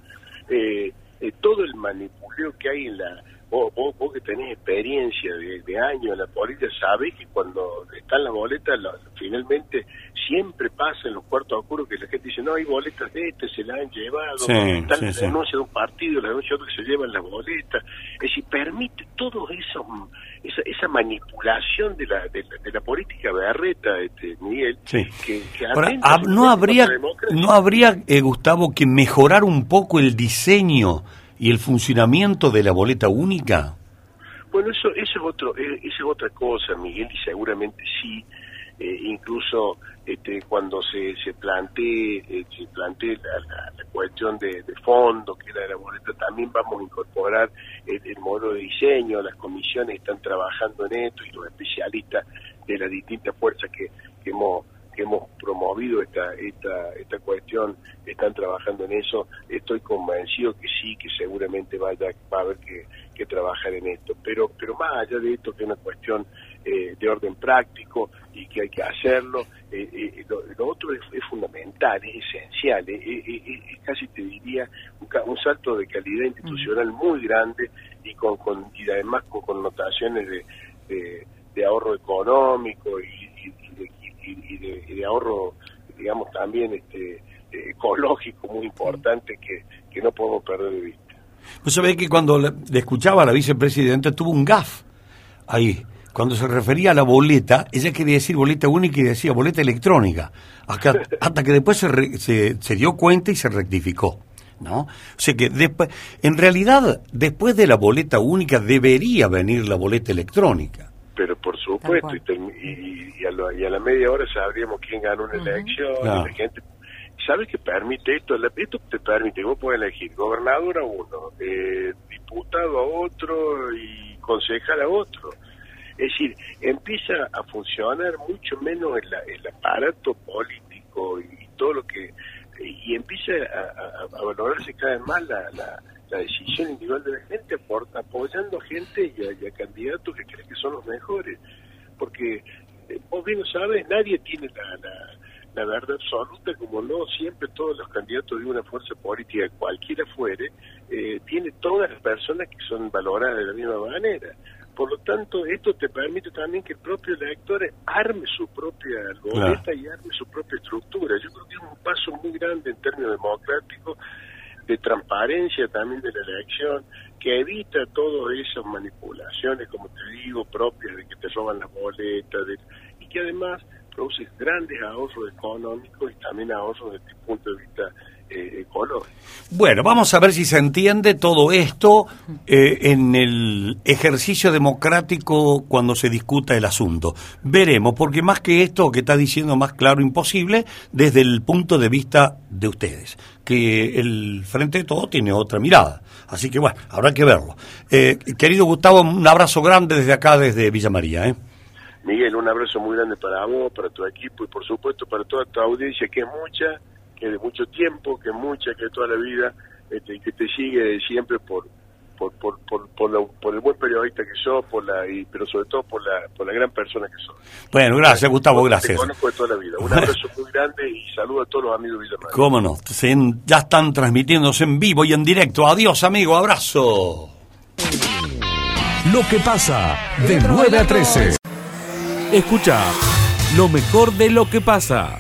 Speaker 13: Eh, eh, todo el manipuleo que hay en la... Vos, vos, vos que tenés experiencia de, de años en la política, sabés que cuando están las boletas, la- finalmente siempre pasa en los cuartos oscuros que la gente dice, no, hay boletas de este, se la han llevado,
Speaker 2: Sí,
Speaker 13: está
Speaker 2: sí,
Speaker 13: la
Speaker 2: sí.
Speaker 13: denuncia de un partido, la denuncia de otro que se llevan las boletas. Es decir, permite todo eso, esa, esa manipulación de la, de, la, de la política berreta, este, Miguel,
Speaker 2: Sí.
Speaker 13: que, que
Speaker 2: Ahora, ah, ¿No habría, no habría eh, Gustavo, que mejorar un poco el diseño y el funcionamiento de la boleta única?
Speaker 13: Bueno, eso, eso es otro, eh, esa es otra cosa, Miguel, y seguramente sí. Eh, incluso este, cuando se, se plantee, eh, se plantee la, cuestión de, de fondo, que era la boleta, también vamos a incorporar el, el modelo de diseño, las comisiones están trabajando en esto y los especialistas de las distintas fuerzas que, que hemos que hemos promovido esta, esta, esta cuestión, están trabajando en eso, estoy convencido que sí, que seguramente vaya, va a haber que, que trabajar en esto. Pero, pero más allá de esto, que es una cuestión eh, de orden práctico y que hay que hacerlo, eh, eh, lo, lo otro es, es fundamental, es esencial, eh, eh, eh, eh, casi te diría un, un salto de calidad institucional muy grande y, con, con, y además con connotaciones de, de, de ahorro económico y, y- y de, y- de- ahorro, digamos, también este, eh, ecológico muy importante que, que no podemos perder de vista.
Speaker 2: Vos sabés que cuando le, escuchaba a la vicepresidenta tuvo un gaf ahí. Cuando se refería a la boleta, ella quería decir boleta única y decía boleta electrónica. Hasta que después se, re- se, se dio cuenta y se rectificó. ¿no? O sea que después, en realidad, después de la boleta única debería venir la boleta electrónica.
Speaker 13: Pero supuesto, y, y- y a la, y a la media hora sabríamos quién ganó una elección, y
Speaker 2: Claro.
Speaker 13: la gente... ¿Sabes qué permite esto? Esto te permite, vos podés elegir gobernador a uno, eh, diputado a otro y concejal a otro. Es decir, empieza a funcionar mucho menos el, el aparato político y, todo lo que... Y empieza a, a- a valorarse cada vez más la, la- la decisión individual de la gente apor- apoyando a gente y a, y a candidatos que creen que son los mejores. Porque eh, vos bien sabes, nadie tiene la, la, la verdad absoluta, como no siempre todos los candidatos de una fuerza política, cualquiera fuere, eh, tiene todas las personas que son valoradas de la misma manera. Por lo tanto, esto te permite también que el propio elector arme su propia boleta y arme su propia estructura. Yo creo que es un paso muy grande en términos democráticos, de transparencia también de la elección, que evita todas esas manipulaciones, como te digo, propias de que te roban las boletas, y que además produce grandes ahorros económicos y también ahorros desde el punto de vista eh, ecológico.
Speaker 2: Bueno, vamos a ver si se entiende todo esto eh, en el ejercicio democrático cuando se discuta el asunto. Veremos, porque más que esto que está diciendo más claro imposible, desde el punto de vista de ustedes, que el Frente de Todo tiene otra mirada. Así que bueno, habrá que verlo. Eh, querido Gustavo, un abrazo grande desde acá, desde Villa María. ¿eh?
Speaker 13: Miguel, un abrazo muy grande para vos, para tu equipo y por supuesto para toda tu audiencia, que es mucha, que es de mucho tiempo, que es mucha, que es toda la vida, este, que te sigue siempre por por, por, por, por, lo- por el buen periodista que sos, por la, y, pero sobre todo por la, por la gran persona que sos.
Speaker 2: Bueno, gracias Gustavo,
Speaker 13: Te
Speaker 2: gracias.
Speaker 13: conozco de toda la vida. Un abrazo muy grande y saludo a todos los amigos de Villa María.
Speaker 2: ¿Cómo no? Se- ya están transmitiéndose en vivo y en directo. Adiós, amigo, abrazo.
Speaker 9: Lo que pasa de 9 a 13.
Speaker 1: Escucha lo mejor de lo que pasa.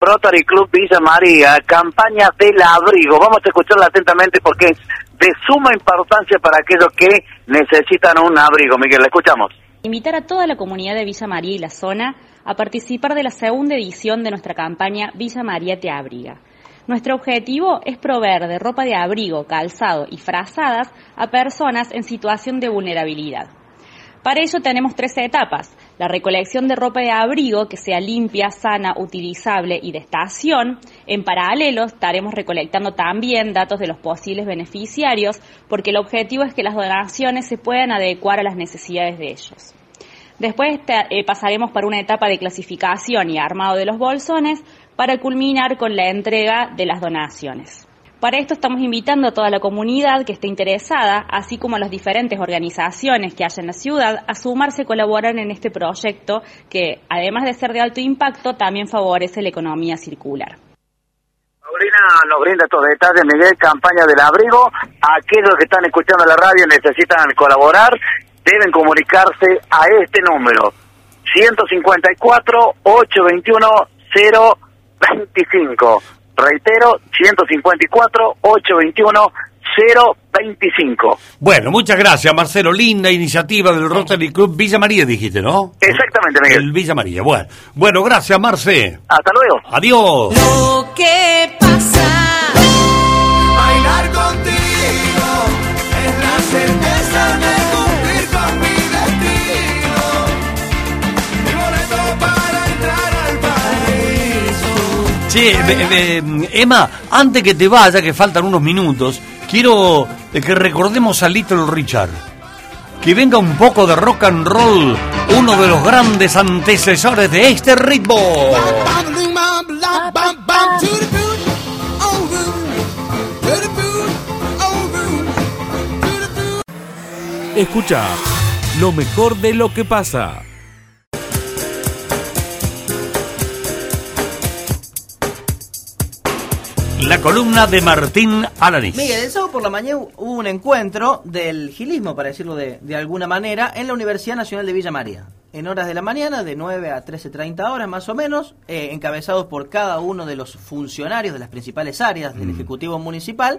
Speaker 3: Rotary Club Villa María, campaña del abrigo. Vamos a escucharla atentamente porque es de suma importancia para aquellos que necesitan un abrigo. Miguel, le escuchamos.
Speaker 14: Invitar a toda la comunidad de Villa María y la zona a participar de la segunda edición de nuestra campaña Villa María te abriga. Nuestro objetivo es proveer de ropa de abrigo, calzado y frazadas a personas en situación de vulnerabilidad. Para ello tenemos tres etapas. La recolección de ropa de abrigo que sea limpia, sana, utilizable y de estación. En paralelo estaremos recolectando también datos de los posibles beneficiarios porque el objetivo es que las donaciones se puedan adecuar a las necesidades de ellos. Después eh, pasaremos para una etapa de clasificación y armado de los bolsones para culminar con la entrega de las donaciones. Para esto estamos invitando a toda la comunidad que esté interesada, así como a las diferentes organizaciones que hay en la ciudad, a sumarse y colaborar en este proyecto que, además de ser de alto impacto, también favorece la economía circular.
Speaker 3: Sabrina nos brinda estos detalles, Miguel, campaña del abrigo. Aquellos que están escuchando la radio necesitan colaborar, deben comunicarse a este número, 154 821 025. Reitero, 154-821-025.
Speaker 2: Bueno, muchas gracias, Marcelo. Linda iniciativa del Rotary Club Villa María, dijiste, ¿no?
Speaker 3: Exactamente, Miguel.
Speaker 2: El Villa María. Bueno, bueno gracias, Marce.
Speaker 3: Hasta luego.
Speaker 2: Adiós.
Speaker 15: Lo que
Speaker 2: Be- be- Emma, antes que te vaya, que faltan unos minutos, quiero eh, que recordemos a Little Richard. Que venga un poco de rock and roll, uno de los grandes antecesores de este ritmo.
Speaker 1: Escucha lo mejor de lo que pasa.
Speaker 2: La columna de Martín Alanis.
Speaker 16: Miguel, el sábado por la mañana hubo un encuentro del gilismo, para decirlo de, de alguna manera, en la Universidad Nacional de Villa María. En horas de la mañana, de 9 a 13.30 horas más o menos, eh, encabezados por cada uno de los funcionarios de las principales áreas del Ejecutivo Municipal,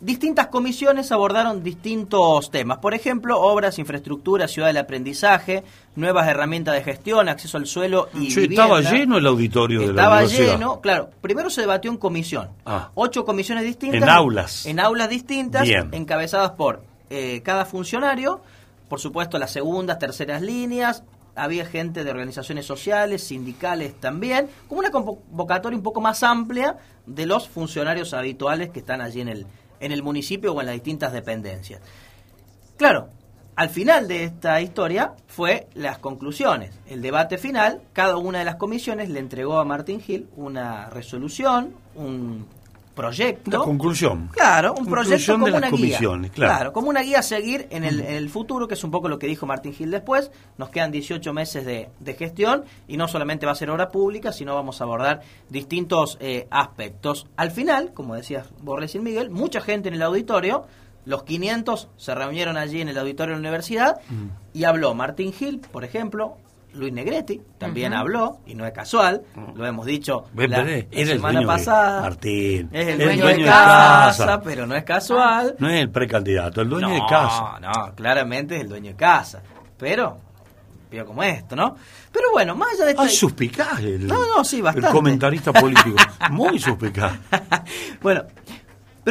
Speaker 16: distintas comisiones abordaron distintos temas. Por ejemplo, obras, infraestructura, ciudad del aprendizaje, nuevas herramientas de gestión, acceso al suelo y
Speaker 2: Che,
Speaker 16: vivienda.
Speaker 2: estaba lleno el auditorio de la
Speaker 16: Estaba lleno, claro. Primero se debatió en comisión.
Speaker 2: Ah.
Speaker 16: Ocho comisiones distintas.
Speaker 2: En aulas.
Speaker 16: En aulas distintas,
Speaker 2: Bien.
Speaker 16: encabezadas por eh, cada funcionario, por supuesto las segundas, terceras líneas, había gente de organizaciones sociales, sindicales también, como una convocatoria un poco más amplia de los funcionarios habituales que están allí en el, en el municipio o en las distintas dependencias. Claro, al final de esta historia fue las conclusiones. El debate final, cada una de las comisiones le entregó a Martín Gil una resolución, un proyecto.
Speaker 2: La conclusión.
Speaker 16: Claro, un proyecto como
Speaker 2: de las
Speaker 16: una guía.
Speaker 2: comisiones, claro.
Speaker 16: como una guía a seguir en el, en el futuro, que es un poco lo que dijo Martín Gil después. Nos quedan 18 meses de, de gestión y no solamente va a ser obra pública, sino vamos a abordar distintos eh, aspectos. Al final, como decías vos recién, Miguel, mucha gente en el auditorio, los 500 se reunieron allí en el auditorio de la universidad y habló Martín Gil, por ejemplo, Luis Negretti también habló, y no es casual, lo hemos dicho la,
Speaker 2: el
Speaker 16: semana
Speaker 2: de-
Speaker 16: pasada.
Speaker 2: Martín.
Speaker 16: Es el
Speaker 2: el
Speaker 16: dueño,
Speaker 2: dueño
Speaker 16: de casa,
Speaker 2: casa.
Speaker 16: pero no es casual.
Speaker 2: No es el precandidato, el dueño
Speaker 16: no,
Speaker 2: de casa.
Speaker 16: No, claramente es el dueño de casa. Pero, vio como esto, ¿no? Pero bueno, más allá de esta...
Speaker 2: Ah, suspicaz el,
Speaker 16: No, no, sí, bastante.
Speaker 2: el comentarista político. Muy suspicaz.
Speaker 16: Bueno,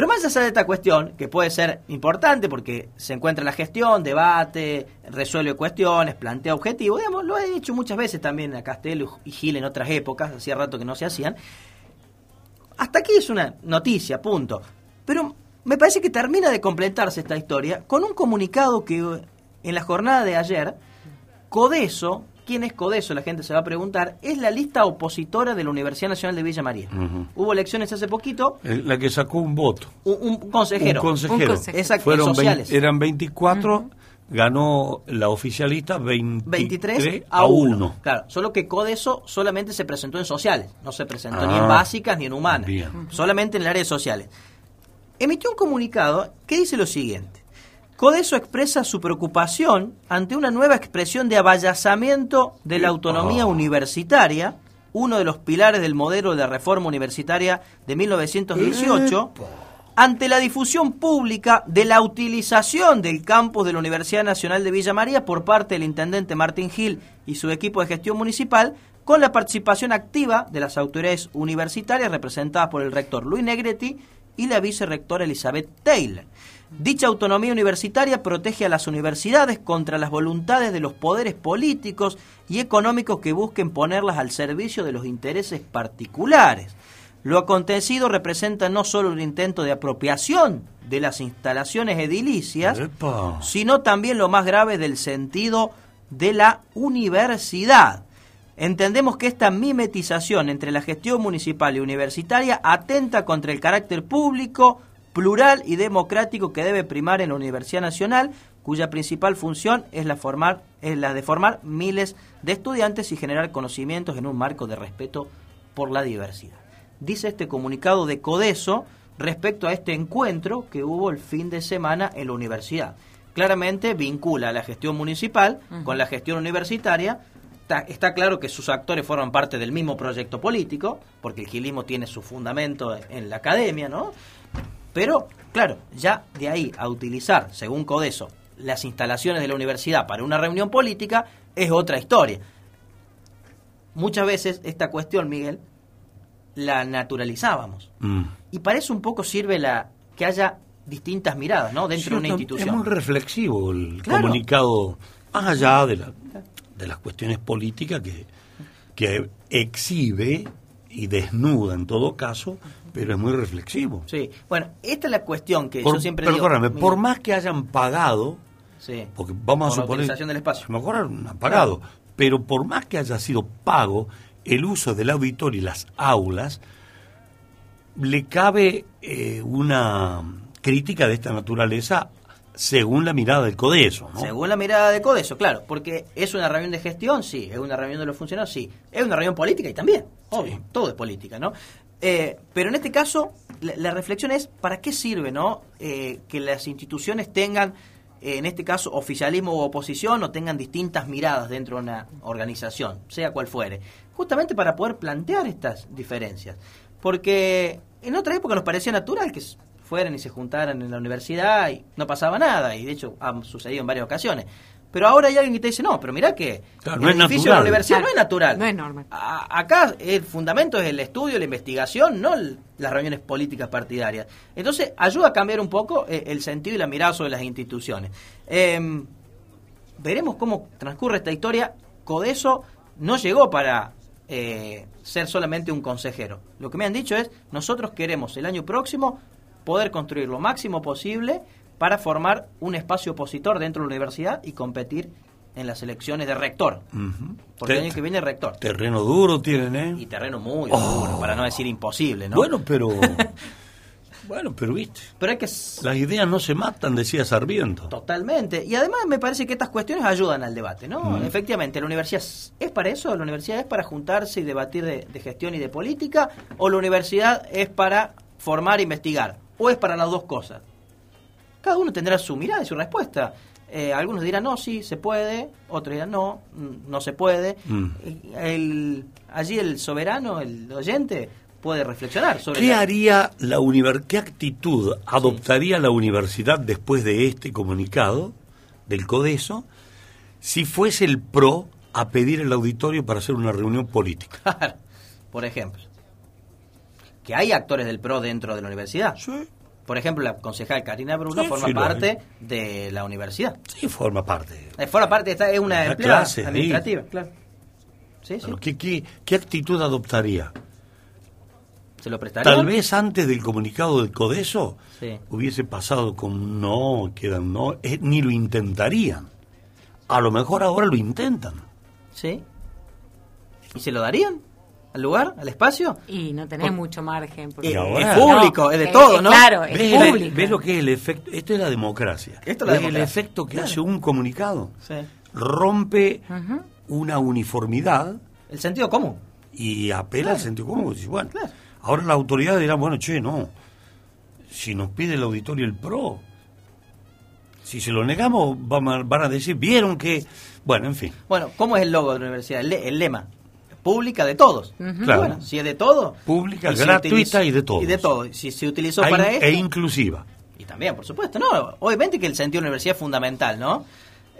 Speaker 16: pero más allá de esta cuestión, que puede ser importante porque se encuentra en la gestión, debate, resuelve cuestiones, plantea objetivos, digamos, lo he dicho muchas veces también a Castelo y Gil en otras épocas, hacía rato que no se hacían. Hasta aquí es una noticia, punto. Pero me parece que termina de completarse esta historia con un comunicado que en la jornada de ayer, Codeso, ¿quién es Codeso? La gente se va a preguntar, es la lista opositora de la Universidad Nacional de Villa María. Hubo elecciones hace poquito,
Speaker 2: La que sacó un voto.
Speaker 16: un, un consejero.
Speaker 2: Un consejero.
Speaker 16: Exacto,
Speaker 2: Fueron
Speaker 16: sociales.
Speaker 2: eran 24, ganó la oficialista 23,
Speaker 16: 23
Speaker 2: a 1.
Speaker 16: Claro, solo que Codeso solamente se presentó en sociales, no se presentó
Speaker 2: Ah,
Speaker 16: ni en básicas ni en humanas,
Speaker 2: bien.
Speaker 16: solamente en el área de sociales. Emitió un comunicado que dice lo siguiente. Codeso expresa su preocupación ante una nueva expresión de abayazamiento de la autonomía universitaria, uno de los pilares del modelo de reforma universitaria de 1918, ante la difusión pública de la utilización del campus de la Universidad Nacional de Villa María por parte del intendente Martín Gil y su equipo de gestión municipal, con la participación activa de las autoridades universitarias representadas por el rector Luis Negretti y la vicerrectora Elizabeth Taylor. Dicha autonomía universitaria protege a las universidades contra las voluntades de los poderes políticos y económicos que busquen ponerlas al servicio de los intereses particulares. Lo acontecido representa no solo un intento de apropiación de las instalaciones edilicias,
Speaker 2: Epa.
Speaker 16: sino también lo más grave del sentido de la universidad. Entendemos que esta mimetización entre la gestión municipal y universitaria atenta contra el carácter público, plural y democrático que debe primar en la Universidad Nacional, cuya principal función es la, formar, es la de formar miles de estudiantes y generar conocimientos en un marco de respeto por la diversidad. Dice este comunicado de Codeso respecto a este encuentro que hubo el fin de semana en la universidad. Claramente vincula a la gestión municipal con la gestión universitaria. Está, está claro que sus actores forman parte del mismo proyecto político, porque el gilismo tiene su fundamento en la academia, ¿no? Pero, claro, ya de ahí a utilizar, según Codeso, las instalaciones de la universidad para una reunión política es otra historia. Muchas veces esta cuestión, Miguel, la naturalizábamos.
Speaker 2: Mm.
Speaker 16: Y para eso un poco sirve la que haya distintas miradas, ¿no? Dentro de una institución.
Speaker 2: Es muy reflexivo el
Speaker 16: Claro.
Speaker 2: comunicado, más allá de, la- de las cuestiones políticas que, que exhibe y desnuda en todo caso, pero es muy reflexivo.
Speaker 16: Sí. Bueno, esta es la cuestión que
Speaker 2: Por-
Speaker 16: yo siempre
Speaker 2: perdóname,
Speaker 16: digo.
Speaker 2: por más que hayan pagado,
Speaker 16: Sí.
Speaker 2: porque vamos
Speaker 16: Por
Speaker 2: a
Speaker 16: la
Speaker 2: suponer
Speaker 16: utilización del espacio.
Speaker 2: a lo mejor han pagado, pero por más que haya sido pago, el uso del auditorio y las aulas le cabe eh, una crítica de esta naturaleza según la mirada del Codeso, ¿no?
Speaker 16: Según la mirada de Codeso, claro, porque es una reunión de gestión, sí, es una reunión de los funcionarios, sí, es una reunión política y también, obvio, todo es política, ¿no? Eh, pero en este caso, la, reflexión es, ¿para qué sirve, no? Eh, que las instituciones tengan, eh, en este caso, oficialismo u oposición o tengan distintas miradas dentro de una organización, sea cual fuere, justamente para poder plantear estas diferencias. Porque en otra época nos parecía natural que fueran y se juntaran en la universidad y no pasaba nada, y de hecho ha sucedido en varias ocasiones. Pero ahora hay alguien que te dice, no, pero mirá que
Speaker 2: Claro,
Speaker 16: el
Speaker 2: no es
Speaker 16: edificio de la
Speaker 2: natural.
Speaker 16: universidad
Speaker 11: Claro,
Speaker 16: no es natural.
Speaker 11: no es normal.
Speaker 16: A- acá el fundamento es el estudio, la investigación, no el- las reuniones políticas partidarias. Entonces ayuda a cambiar un poco eh, el sentido y la mirada sobre las instituciones. Em, veremos cómo transcurre esta historia. Codeso no llegó para eh, ser solamente un consejero. Lo que me han dicho es, nosotros queremos el año próximo poder construir lo máximo posible para formar un espacio opositor dentro de la universidad y competir en las elecciones de rector. Porque el año que viene es rector.
Speaker 2: Terreno duro tienen, ¿eh?
Speaker 16: Y terreno muy
Speaker 2: Oh.
Speaker 16: duro, para no decir imposible, ¿no?
Speaker 2: Bueno, pero... bueno, pero viste,
Speaker 16: Pero hay que...
Speaker 2: las ideas no se matan, decía Sarmiento.
Speaker 16: Totalmente. Y además me parece que estas cuestiones ayudan al debate, ¿no?
Speaker 2: Mm.
Speaker 16: Efectivamente, la universidad es es para eso, la universidad es para juntarse y debatir de, de gestión y de política, o la universidad es para formar e investigar, o es para las dos cosas. Cada uno tendrá su mirada y su respuesta. Eh, algunos dirán, no, sí, se puede, otros dirán, no, mm, no se puede.
Speaker 2: Mm.
Speaker 16: El- allí el soberano, el oyente, puede reflexionar sobre...
Speaker 2: ¿Qué
Speaker 16: la-
Speaker 2: haría la universidad, qué actitud adoptaría la universidad después de este comunicado del Codeso si fuese el PRO a pedir el auditorio para hacer una reunión política?
Speaker 16: por ejemplo. Que hay actores del PRO dentro de la universidad. Por ejemplo, la concejal Karina Bruno
Speaker 2: Sí,
Speaker 16: forma
Speaker 2: sí
Speaker 16: parte de la universidad.
Speaker 2: Sí, forma parte.
Speaker 16: Eh, forma parte, esta es una
Speaker 2: La
Speaker 16: empleada
Speaker 2: clase,
Speaker 16: administrativa, claro. Sí, sí.
Speaker 2: Pero ¿Qué, qué, qué actitud adoptaría?
Speaker 16: ¿Se lo prestaría?
Speaker 2: Tal vez antes del comunicado del Codeso hubiese pasado con no, quedan no, eh, ni lo intentarían. A lo mejor ahora lo intentan.
Speaker 16: Sí. ¿Y se lo darían? ¿Al lugar? ¿Al espacio?
Speaker 11: Y no tenés mucho margen. porque-
Speaker 2: Y ahora-
Speaker 16: es público, es de
Speaker 11: eh,
Speaker 16: todo, ¿no?
Speaker 11: Claro, es
Speaker 2: ¿Ves,
Speaker 11: público.
Speaker 2: ves lo que es el efecto? Esto es la democracia.
Speaker 16: Esto es la
Speaker 2: ¿Ves
Speaker 16: democracia.
Speaker 2: el efecto que
Speaker 16: Claro.
Speaker 2: hace un comunicado?
Speaker 16: Sí.
Speaker 2: Rompe una uniformidad
Speaker 16: El sentido común.
Speaker 2: y apela
Speaker 16: Claro.
Speaker 2: al sentido común. Bueno,
Speaker 16: Claro.
Speaker 2: ahora la autoridad dirá, bueno, che, no. Si nos pide el auditorio el PRO, si se lo negamos, van a, van a decir, vieron que... Bueno, en fin.
Speaker 16: Bueno, ¿cómo es el logo de la universidad? El lema. Pública de todos.
Speaker 2: Ujú. Claro.
Speaker 16: Bueno, si es de todos.
Speaker 2: Pública,
Speaker 16: y
Speaker 2: gratuita y de todos.
Speaker 16: Y de todo. Si se utilizó para esto.
Speaker 2: e inclusiva.
Speaker 16: Y también, por supuesto, no, obviamente que el sentido de la universidad es fundamental, ¿no?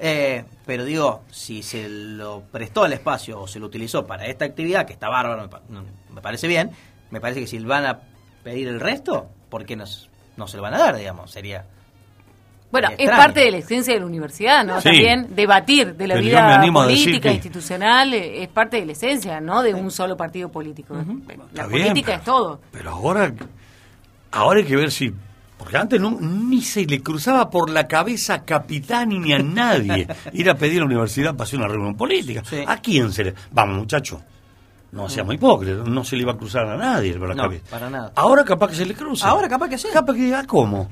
Speaker 16: Eh, pero digo, si se lo prestó al espacio o se lo utilizó para esta actividad, que está bárbaro, me, pa- no, me parece bien, me parece que si van a pedir el resto, ¿por qué no se lo van a dar, digamos? Sería...
Speaker 11: Bueno, es
Speaker 16: extraño.
Speaker 11: parte de la esencia de la universidad, ¿no?
Speaker 16: Sí.
Speaker 11: También debatir de la
Speaker 2: Pero
Speaker 11: vida política,
Speaker 2: que-
Speaker 11: institucional, eh, es parte de la esencia, ¿no? De un solo partido político. La
Speaker 2: Está bien,
Speaker 11: política
Speaker 2: pero-
Speaker 11: es todo.
Speaker 2: Pero ahora, ahora hay que ver si... Porque antes no, ni se le cruzaba por la cabeza a capitán ni a nadie ir a pedir a la universidad para hacer una reunión política. ¿A quién se le...? Vamos, muchacho, no seamos hipócritas, no se le iba a cruzar a nadie por la
Speaker 16: No,
Speaker 2: cabeza.
Speaker 16: para nada.
Speaker 2: Ahora capaz que se le cruza.
Speaker 16: Ahora capaz que sí.
Speaker 2: Capaz que diga, ¿cómo?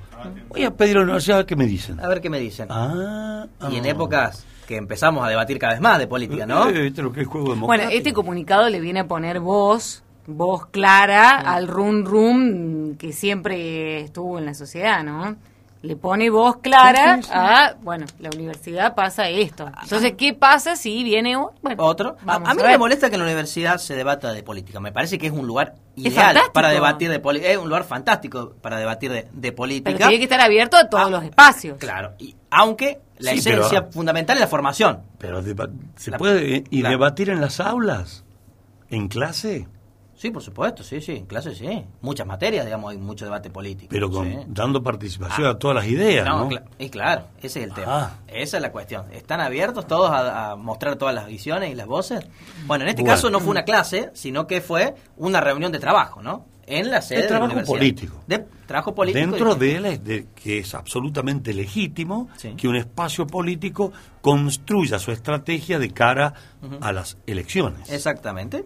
Speaker 2: Voy a pedir a la universidad a ver qué me dicen.
Speaker 16: A ver qué me dicen.
Speaker 2: Ah,
Speaker 16: y en épocas que empezamos a debatir cada vez más de política, ¿no?
Speaker 2: Eh, ¿viste lo que es juego
Speaker 11: Bueno, este comunicado le viene a poner voz, voz clara al rum rum que siempre estuvo en la sociedad, ¿no? Le pone voz clara
Speaker 16: Sí, sí, sí.
Speaker 11: a, bueno, la universidad pasa esto. Entonces, ¿qué pasa si viene o- bueno,
Speaker 16: Otro. A,
Speaker 11: vamos
Speaker 16: a mí
Speaker 11: a
Speaker 16: me molesta que en la universidad se debata de política. Me parece que es un lugar ideal para debatir de política. Es un lugar fantástico para debatir de, de política.
Speaker 11: Pero tiene que estar abierto a todos los espacios.
Speaker 16: Claro. Y, aunque la
Speaker 2: Sí,
Speaker 16: esencia
Speaker 2: pero-
Speaker 16: fundamental es la formación.
Speaker 2: Pero deba- ¿se
Speaker 16: La-
Speaker 2: puede y
Speaker 16: Claro.
Speaker 2: debatir en las aulas? ¿En clase?
Speaker 16: Sí, por supuesto, sí, sí. En clase sí. Muchas materias, digamos, hay mucho debate político.
Speaker 2: Pero con,
Speaker 16: sí.
Speaker 2: dando participación a todas las ideas, ¿no?
Speaker 16: cla- y claro, ese es el tema.
Speaker 2: Ah.
Speaker 16: Esa es la cuestión. ¿Están abiertos todos a, a mostrar todas las visiones y las voces? Bueno, en este
Speaker 2: Bueno.
Speaker 16: caso no fue una clase, sino que fue una reunión de trabajo, ¿no? En la sede
Speaker 2: De
Speaker 16: de la
Speaker 2: trabajo político.
Speaker 16: De trabajo político.
Speaker 2: Dentro
Speaker 16: y-
Speaker 2: de él, es de, que es absolutamente legítimo
Speaker 16: Sí.
Speaker 2: que un espacio político construya su estrategia de cara a las elecciones.
Speaker 16: Exactamente.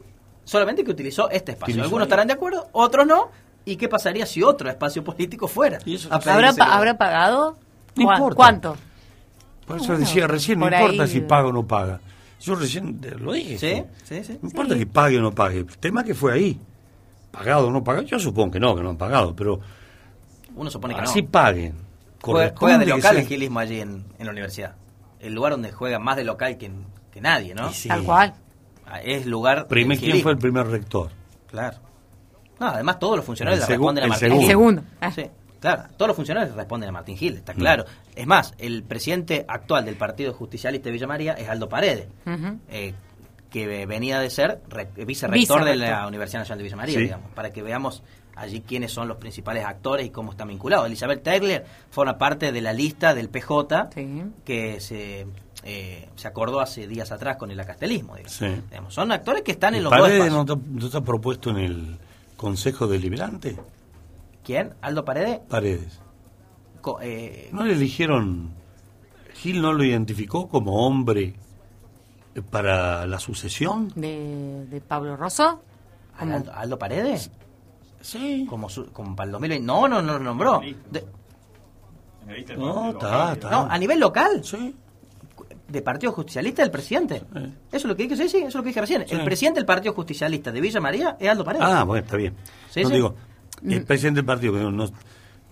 Speaker 16: Solamente que utilizó este espacio.
Speaker 2: Utilizó
Speaker 16: Algunos
Speaker 2: ahí.
Speaker 16: estarán de acuerdo, otros no. ¿Y qué pasaría si otro espacio político fuera?
Speaker 11: ¿Habrá,
Speaker 16: pedirse
Speaker 11: pa-
Speaker 16: que-
Speaker 11: ¿Habrá pagado?
Speaker 2: No
Speaker 11: ¿Cuá-
Speaker 2: importa.
Speaker 11: ¿Cuánto?
Speaker 2: Por eso
Speaker 11: Bueno,
Speaker 2: decía recién, no
Speaker 11: por
Speaker 2: importa
Speaker 11: ahí-
Speaker 2: si paga o no paga. Yo recién lo dije.
Speaker 16: Sí,
Speaker 2: que
Speaker 16: sí, sí.
Speaker 2: No importa que pague o no pague. El tema que fue ahí. Pagado o no pagado. Yo supongo que no, que no han pagado, pero
Speaker 16: Uno supone que
Speaker 2: así
Speaker 16: no.
Speaker 2: paguen.
Speaker 16: Juega, juega de local el gilismo allí en, en la universidad. El lugar donde juega más de local que, que nadie, ¿no?
Speaker 2: Tal cual.
Speaker 16: Es lugar.
Speaker 2: Primer- ¿Quién fue el primer rector?
Speaker 16: Claro. No, además todos los funcionarios
Speaker 2: El
Speaker 16: responden a
Speaker 2: el
Speaker 16: Martín
Speaker 2: segundo.
Speaker 16: Gil.
Speaker 2: El segundo.
Speaker 11: Ah.
Speaker 16: Sí, claro. Todos los funcionarios le responden a Martín Gil,
Speaker 2: Mm.
Speaker 16: está claro. Es más, el presidente actual del Partido Justicialista de Villa María es Aldo Paredes, eh, que venía de ser re- vicerrector de la Universidad Nacional de Villa María,
Speaker 2: Sí.
Speaker 16: digamos, para que veamos allí quiénes son los principales actores y cómo están vinculados. Elizabeth Tegler forma parte de la lista del PJ que se, eh, se acordó hace días atrás con el acastelismo. digamos.
Speaker 2: Sí.
Speaker 16: Digamos, Son actores que están en
Speaker 2: ¿Y
Speaker 16: los dos
Speaker 2: Paredes no, está- no está propuesto en el Consejo Deliberante?
Speaker 16: ¿Quién? ¿Aldo Paredes?
Speaker 2: Paredes.
Speaker 16: Co- eh,
Speaker 2: ¿No le eligieron, Gil no lo identificó como hombre para la sucesión?
Speaker 11: ¿De, de Pablo Rosso?
Speaker 16: ¿Al- Aldo, Aldo Paredes?
Speaker 2: Sí.
Speaker 16: Como, su- como para el 2020. No, no, no lo nombró. De-
Speaker 2: No, está, está.
Speaker 16: no, a nivel local.
Speaker 2: Sí.
Speaker 16: ¿De Partido Justicialista del presidente? Eso es lo que dije, sí, sí, eso es lo que dije recién.
Speaker 2: Sí.
Speaker 16: El presidente del Partido Justicialista de Villa María es Aldo Paredes.
Speaker 2: Ah, bueno, está bien.
Speaker 16: Sí,
Speaker 2: no
Speaker 16: sí.
Speaker 2: digo, el presidente del partido, pero no-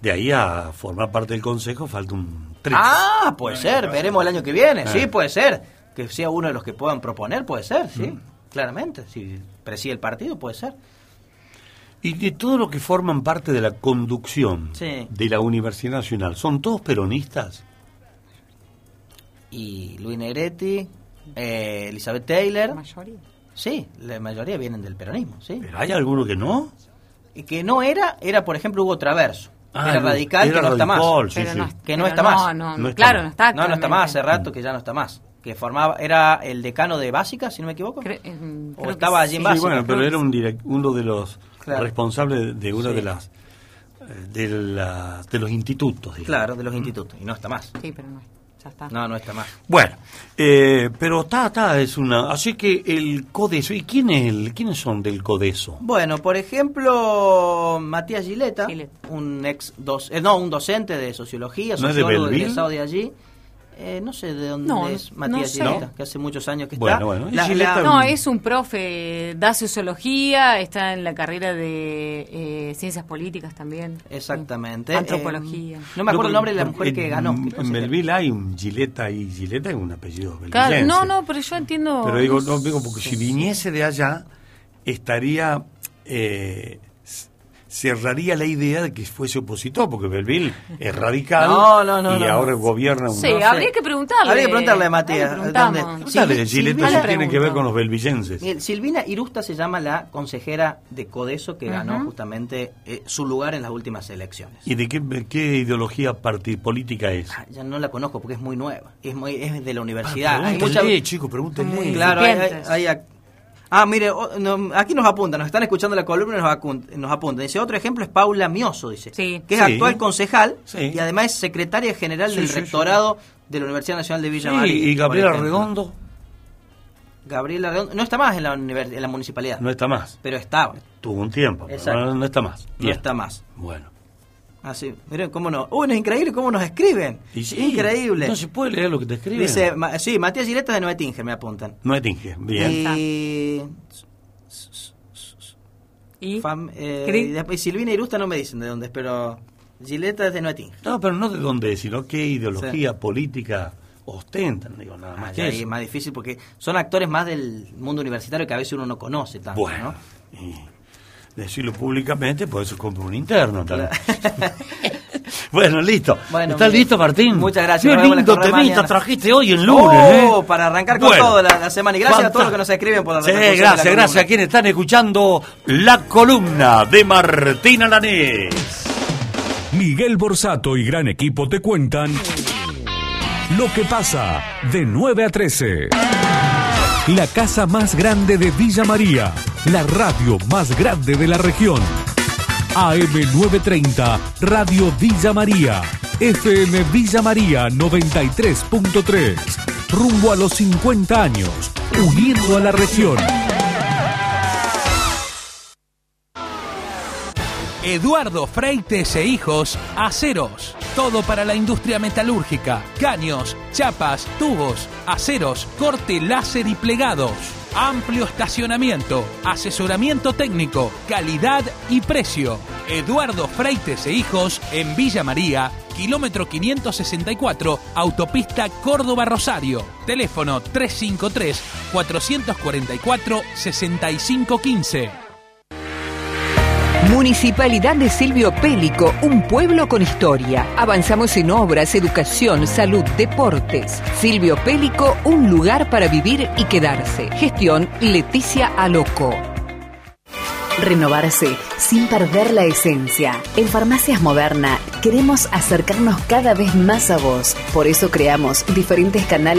Speaker 2: de ahí a formar parte del Consejo falta un trecho.
Speaker 16: Ah, puede ser, veremos el año que viene.
Speaker 2: Eh.
Speaker 16: Sí, puede ser. Que sea uno de los que puedan proponer, puede ser, sí. Claramente. Si preside el partido, puede ser.
Speaker 2: Y de todo lo que forman parte de la conducción
Speaker 16: Sí.
Speaker 2: de la Universidad Nacional, ¿son todos peronistas?
Speaker 16: Y Luis Negretti, eh, Elizabeth Taylor. Sí, la mayoría vienen del peronismo, sí.
Speaker 2: ¿Pero hay alguno que no?
Speaker 16: Y que no era, era por ejemplo Hugo Traverso.
Speaker 2: Ah,
Speaker 16: era radical,
Speaker 2: era
Speaker 16: que no está más.
Speaker 2: sí, sí.
Speaker 16: que no está
Speaker 11: no,
Speaker 16: más.
Speaker 11: no, No está claro, más. no está
Speaker 16: No, no está más, hace rato que ya no está más. Que formaba, era el decano de Básica, si no me equivoco.
Speaker 11: mm,
Speaker 16: o estaba allí en
Speaker 2: Sí,
Speaker 16: Básica.
Speaker 2: bueno, pero era
Speaker 16: que
Speaker 2: un direct- uno de los
Speaker 16: Claro.
Speaker 2: responsables de una
Speaker 16: Sí.
Speaker 2: de las eh, de, la- de los institutos. digamos.
Speaker 16: Claro, de los institutos. Y no está más.
Speaker 11: Sí, pero no, ya está.
Speaker 16: No, no está más.
Speaker 2: Bueno, eh, pero está, está, es una. Así que el Codeso, ¿y quién es el, quiénes son del Codeso?
Speaker 16: Bueno, por ejemplo, Matías Gileta, un ex dos, eh, no, un docente de sociología,
Speaker 2: ¿No es de
Speaker 16: sociólogo egresado de allí. Eh, no sé de dónde
Speaker 11: No,
Speaker 16: es
Speaker 11: no
Speaker 16: Matías
Speaker 11: sé.
Speaker 16: Gileta, que hace muchos años que
Speaker 2: Bueno,
Speaker 16: está.
Speaker 2: bueno,
Speaker 16: La- la-
Speaker 11: No, es un profe, da sociología, está en la carrera de eh, ciencias políticas también.
Speaker 16: Exactamente.
Speaker 11: Antropología.
Speaker 16: Eh, no me acuerdo el nombre de la mujer que ganó.
Speaker 2: En Melville hay un Gileta y Gileta es un apellido
Speaker 11: Claro, no, no, pero yo entiendo.
Speaker 2: Pero digo, no, digo, porque si viniese de allá, estaría. Eh, cerraría la idea de que fuese opositor, porque Belville es radical
Speaker 16: No, no, no,
Speaker 2: y
Speaker 16: no.
Speaker 2: ahora gobierna un.
Speaker 11: Sí, habría que preguntarle.
Speaker 16: Habría que preguntarle a Matías.
Speaker 2: Dale,
Speaker 16: Silvina-
Speaker 2: sí tiene que ver con los belvillenses.
Speaker 16: Miguel, Silvina Irusta se llama la consejera de Codeso que ganó
Speaker 11: Ujú.
Speaker 16: justamente eh, su lugar en las últimas elecciones.
Speaker 2: ¿Y de qué, qué ideología parti- política es?
Speaker 16: Ya no la conozco porque es muy nueva. Es, muy, es de la
Speaker 2: Ah,
Speaker 16: universidad. Hay
Speaker 2: pregúntenle,
Speaker 16: mucha-
Speaker 2: chico, pregúntenle.
Speaker 16: Muy claro, hay- hay- hay Ah, mire, no, aquí nos apuntan, nos están escuchando la columna y nos, acun- nos apuntan. Dice, otro ejemplo es Paula Mioso, dice, que es
Speaker 2: Sí.
Speaker 16: actual concejal
Speaker 2: Sí.
Speaker 16: y además es secretaria general
Speaker 2: Sí,
Speaker 16: del
Speaker 2: sí, sí.
Speaker 16: rectorado de la Universidad Nacional de Villa
Speaker 2: Sí,
Speaker 16: María.
Speaker 2: y Gabriela. Redondo
Speaker 16: Gabriela Redondo no está más en la, en la municipalidad,
Speaker 2: no está más.
Speaker 16: pero estaba,
Speaker 2: Tuvo un tiempo, pero
Speaker 16: Exacto.
Speaker 2: no, no está más.
Speaker 16: no
Speaker 2: Bien.
Speaker 16: está más.
Speaker 2: Bueno.
Speaker 16: Así, miren cómo no. Uy, no es increíble cómo nos escriben.
Speaker 2: Y sí,
Speaker 16: increíble.
Speaker 2: No se puede leer lo que te escriben.
Speaker 16: Dice, ma- sí, Matías Gileta de Nuetinge, me apuntan.
Speaker 2: No es Tinge. Bien.
Speaker 16: Y...
Speaker 11: ¿Y?
Speaker 16: Fam- eh,
Speaker 11: ¿Qué di-
Speaker 16: y después Silvina Irusta no me dicen de dónde es, pero Gileta es de Nuetinge.
Speaker 2: No, pero no de dónde, sino qué ideología política ostentan, digo, nada más
Speaker 16: Ah,
Speaker 2: que
Speaker 16: ya ahí
Speaker 2: eso.
Speaker 16: es más difícil porque son actores más del mundo universitario que a veces uno no conoce tanto,
Speaker 2: Bueno,
Speaker 16: ¿no?
Speaker 2: y decirlo públicamente, por eso compro un interno también. bueno, listo.
Speaker 16: Bueno,
Speaker 2: ¿Estás listo, Martín?
Speaker 16: Muchas gracias,
Speaker 2: Qué lindo temita trajiste hoy en lunes,
Speaker 16: Oh,
Speaker 2: ¿eh?
Speaker 16: para arrancar con
Speaker 2: Bueno.
Speaker 16: todo la, la semana. Y gracias a todos los que nos escriben por la
Speaker 2: Sí,
Speaker 16: la
Speaker 2: gracias, gracias a quienes están escuchando la columna de Martín Alanés.
Speaker 9: Miguel Borsato y gran equipo te cuentan lo que pasa de 9 a 13. La casa más grande de Villa María, la radio más grande de la región. AM930, Radio Villa María. FM Villa María 93.3. Rumbo a los 50 años, uniendo a la región.
Speaker 17: Eduardo Freites e Hijos, Aceros. Todo para la industria metalúrgica. Caños, chapas, tubos, aceros, corte láser y plegados. Amplio estacionamiento, asesoramiento técnico, calidad y precio. Eduardo Freites e Hijos en Villa María, kilómetro 564, autopista Córdoba-Rosario. Teléfono 353-444-6515.
Speaker 18: Municipalidad de Silvio Pélico, un pueblo con historia. Avanzamos en obras, educación, salud, deportes. Silvio Pélico, un lugar para vivir y quedarse. Gestión Leticia Aloco.
Speaker 19: Renovarse sin perder la esencia. En Farmacias Moderna queremos acercarnos cada vez más a vos. Por eso creamos diferentes canales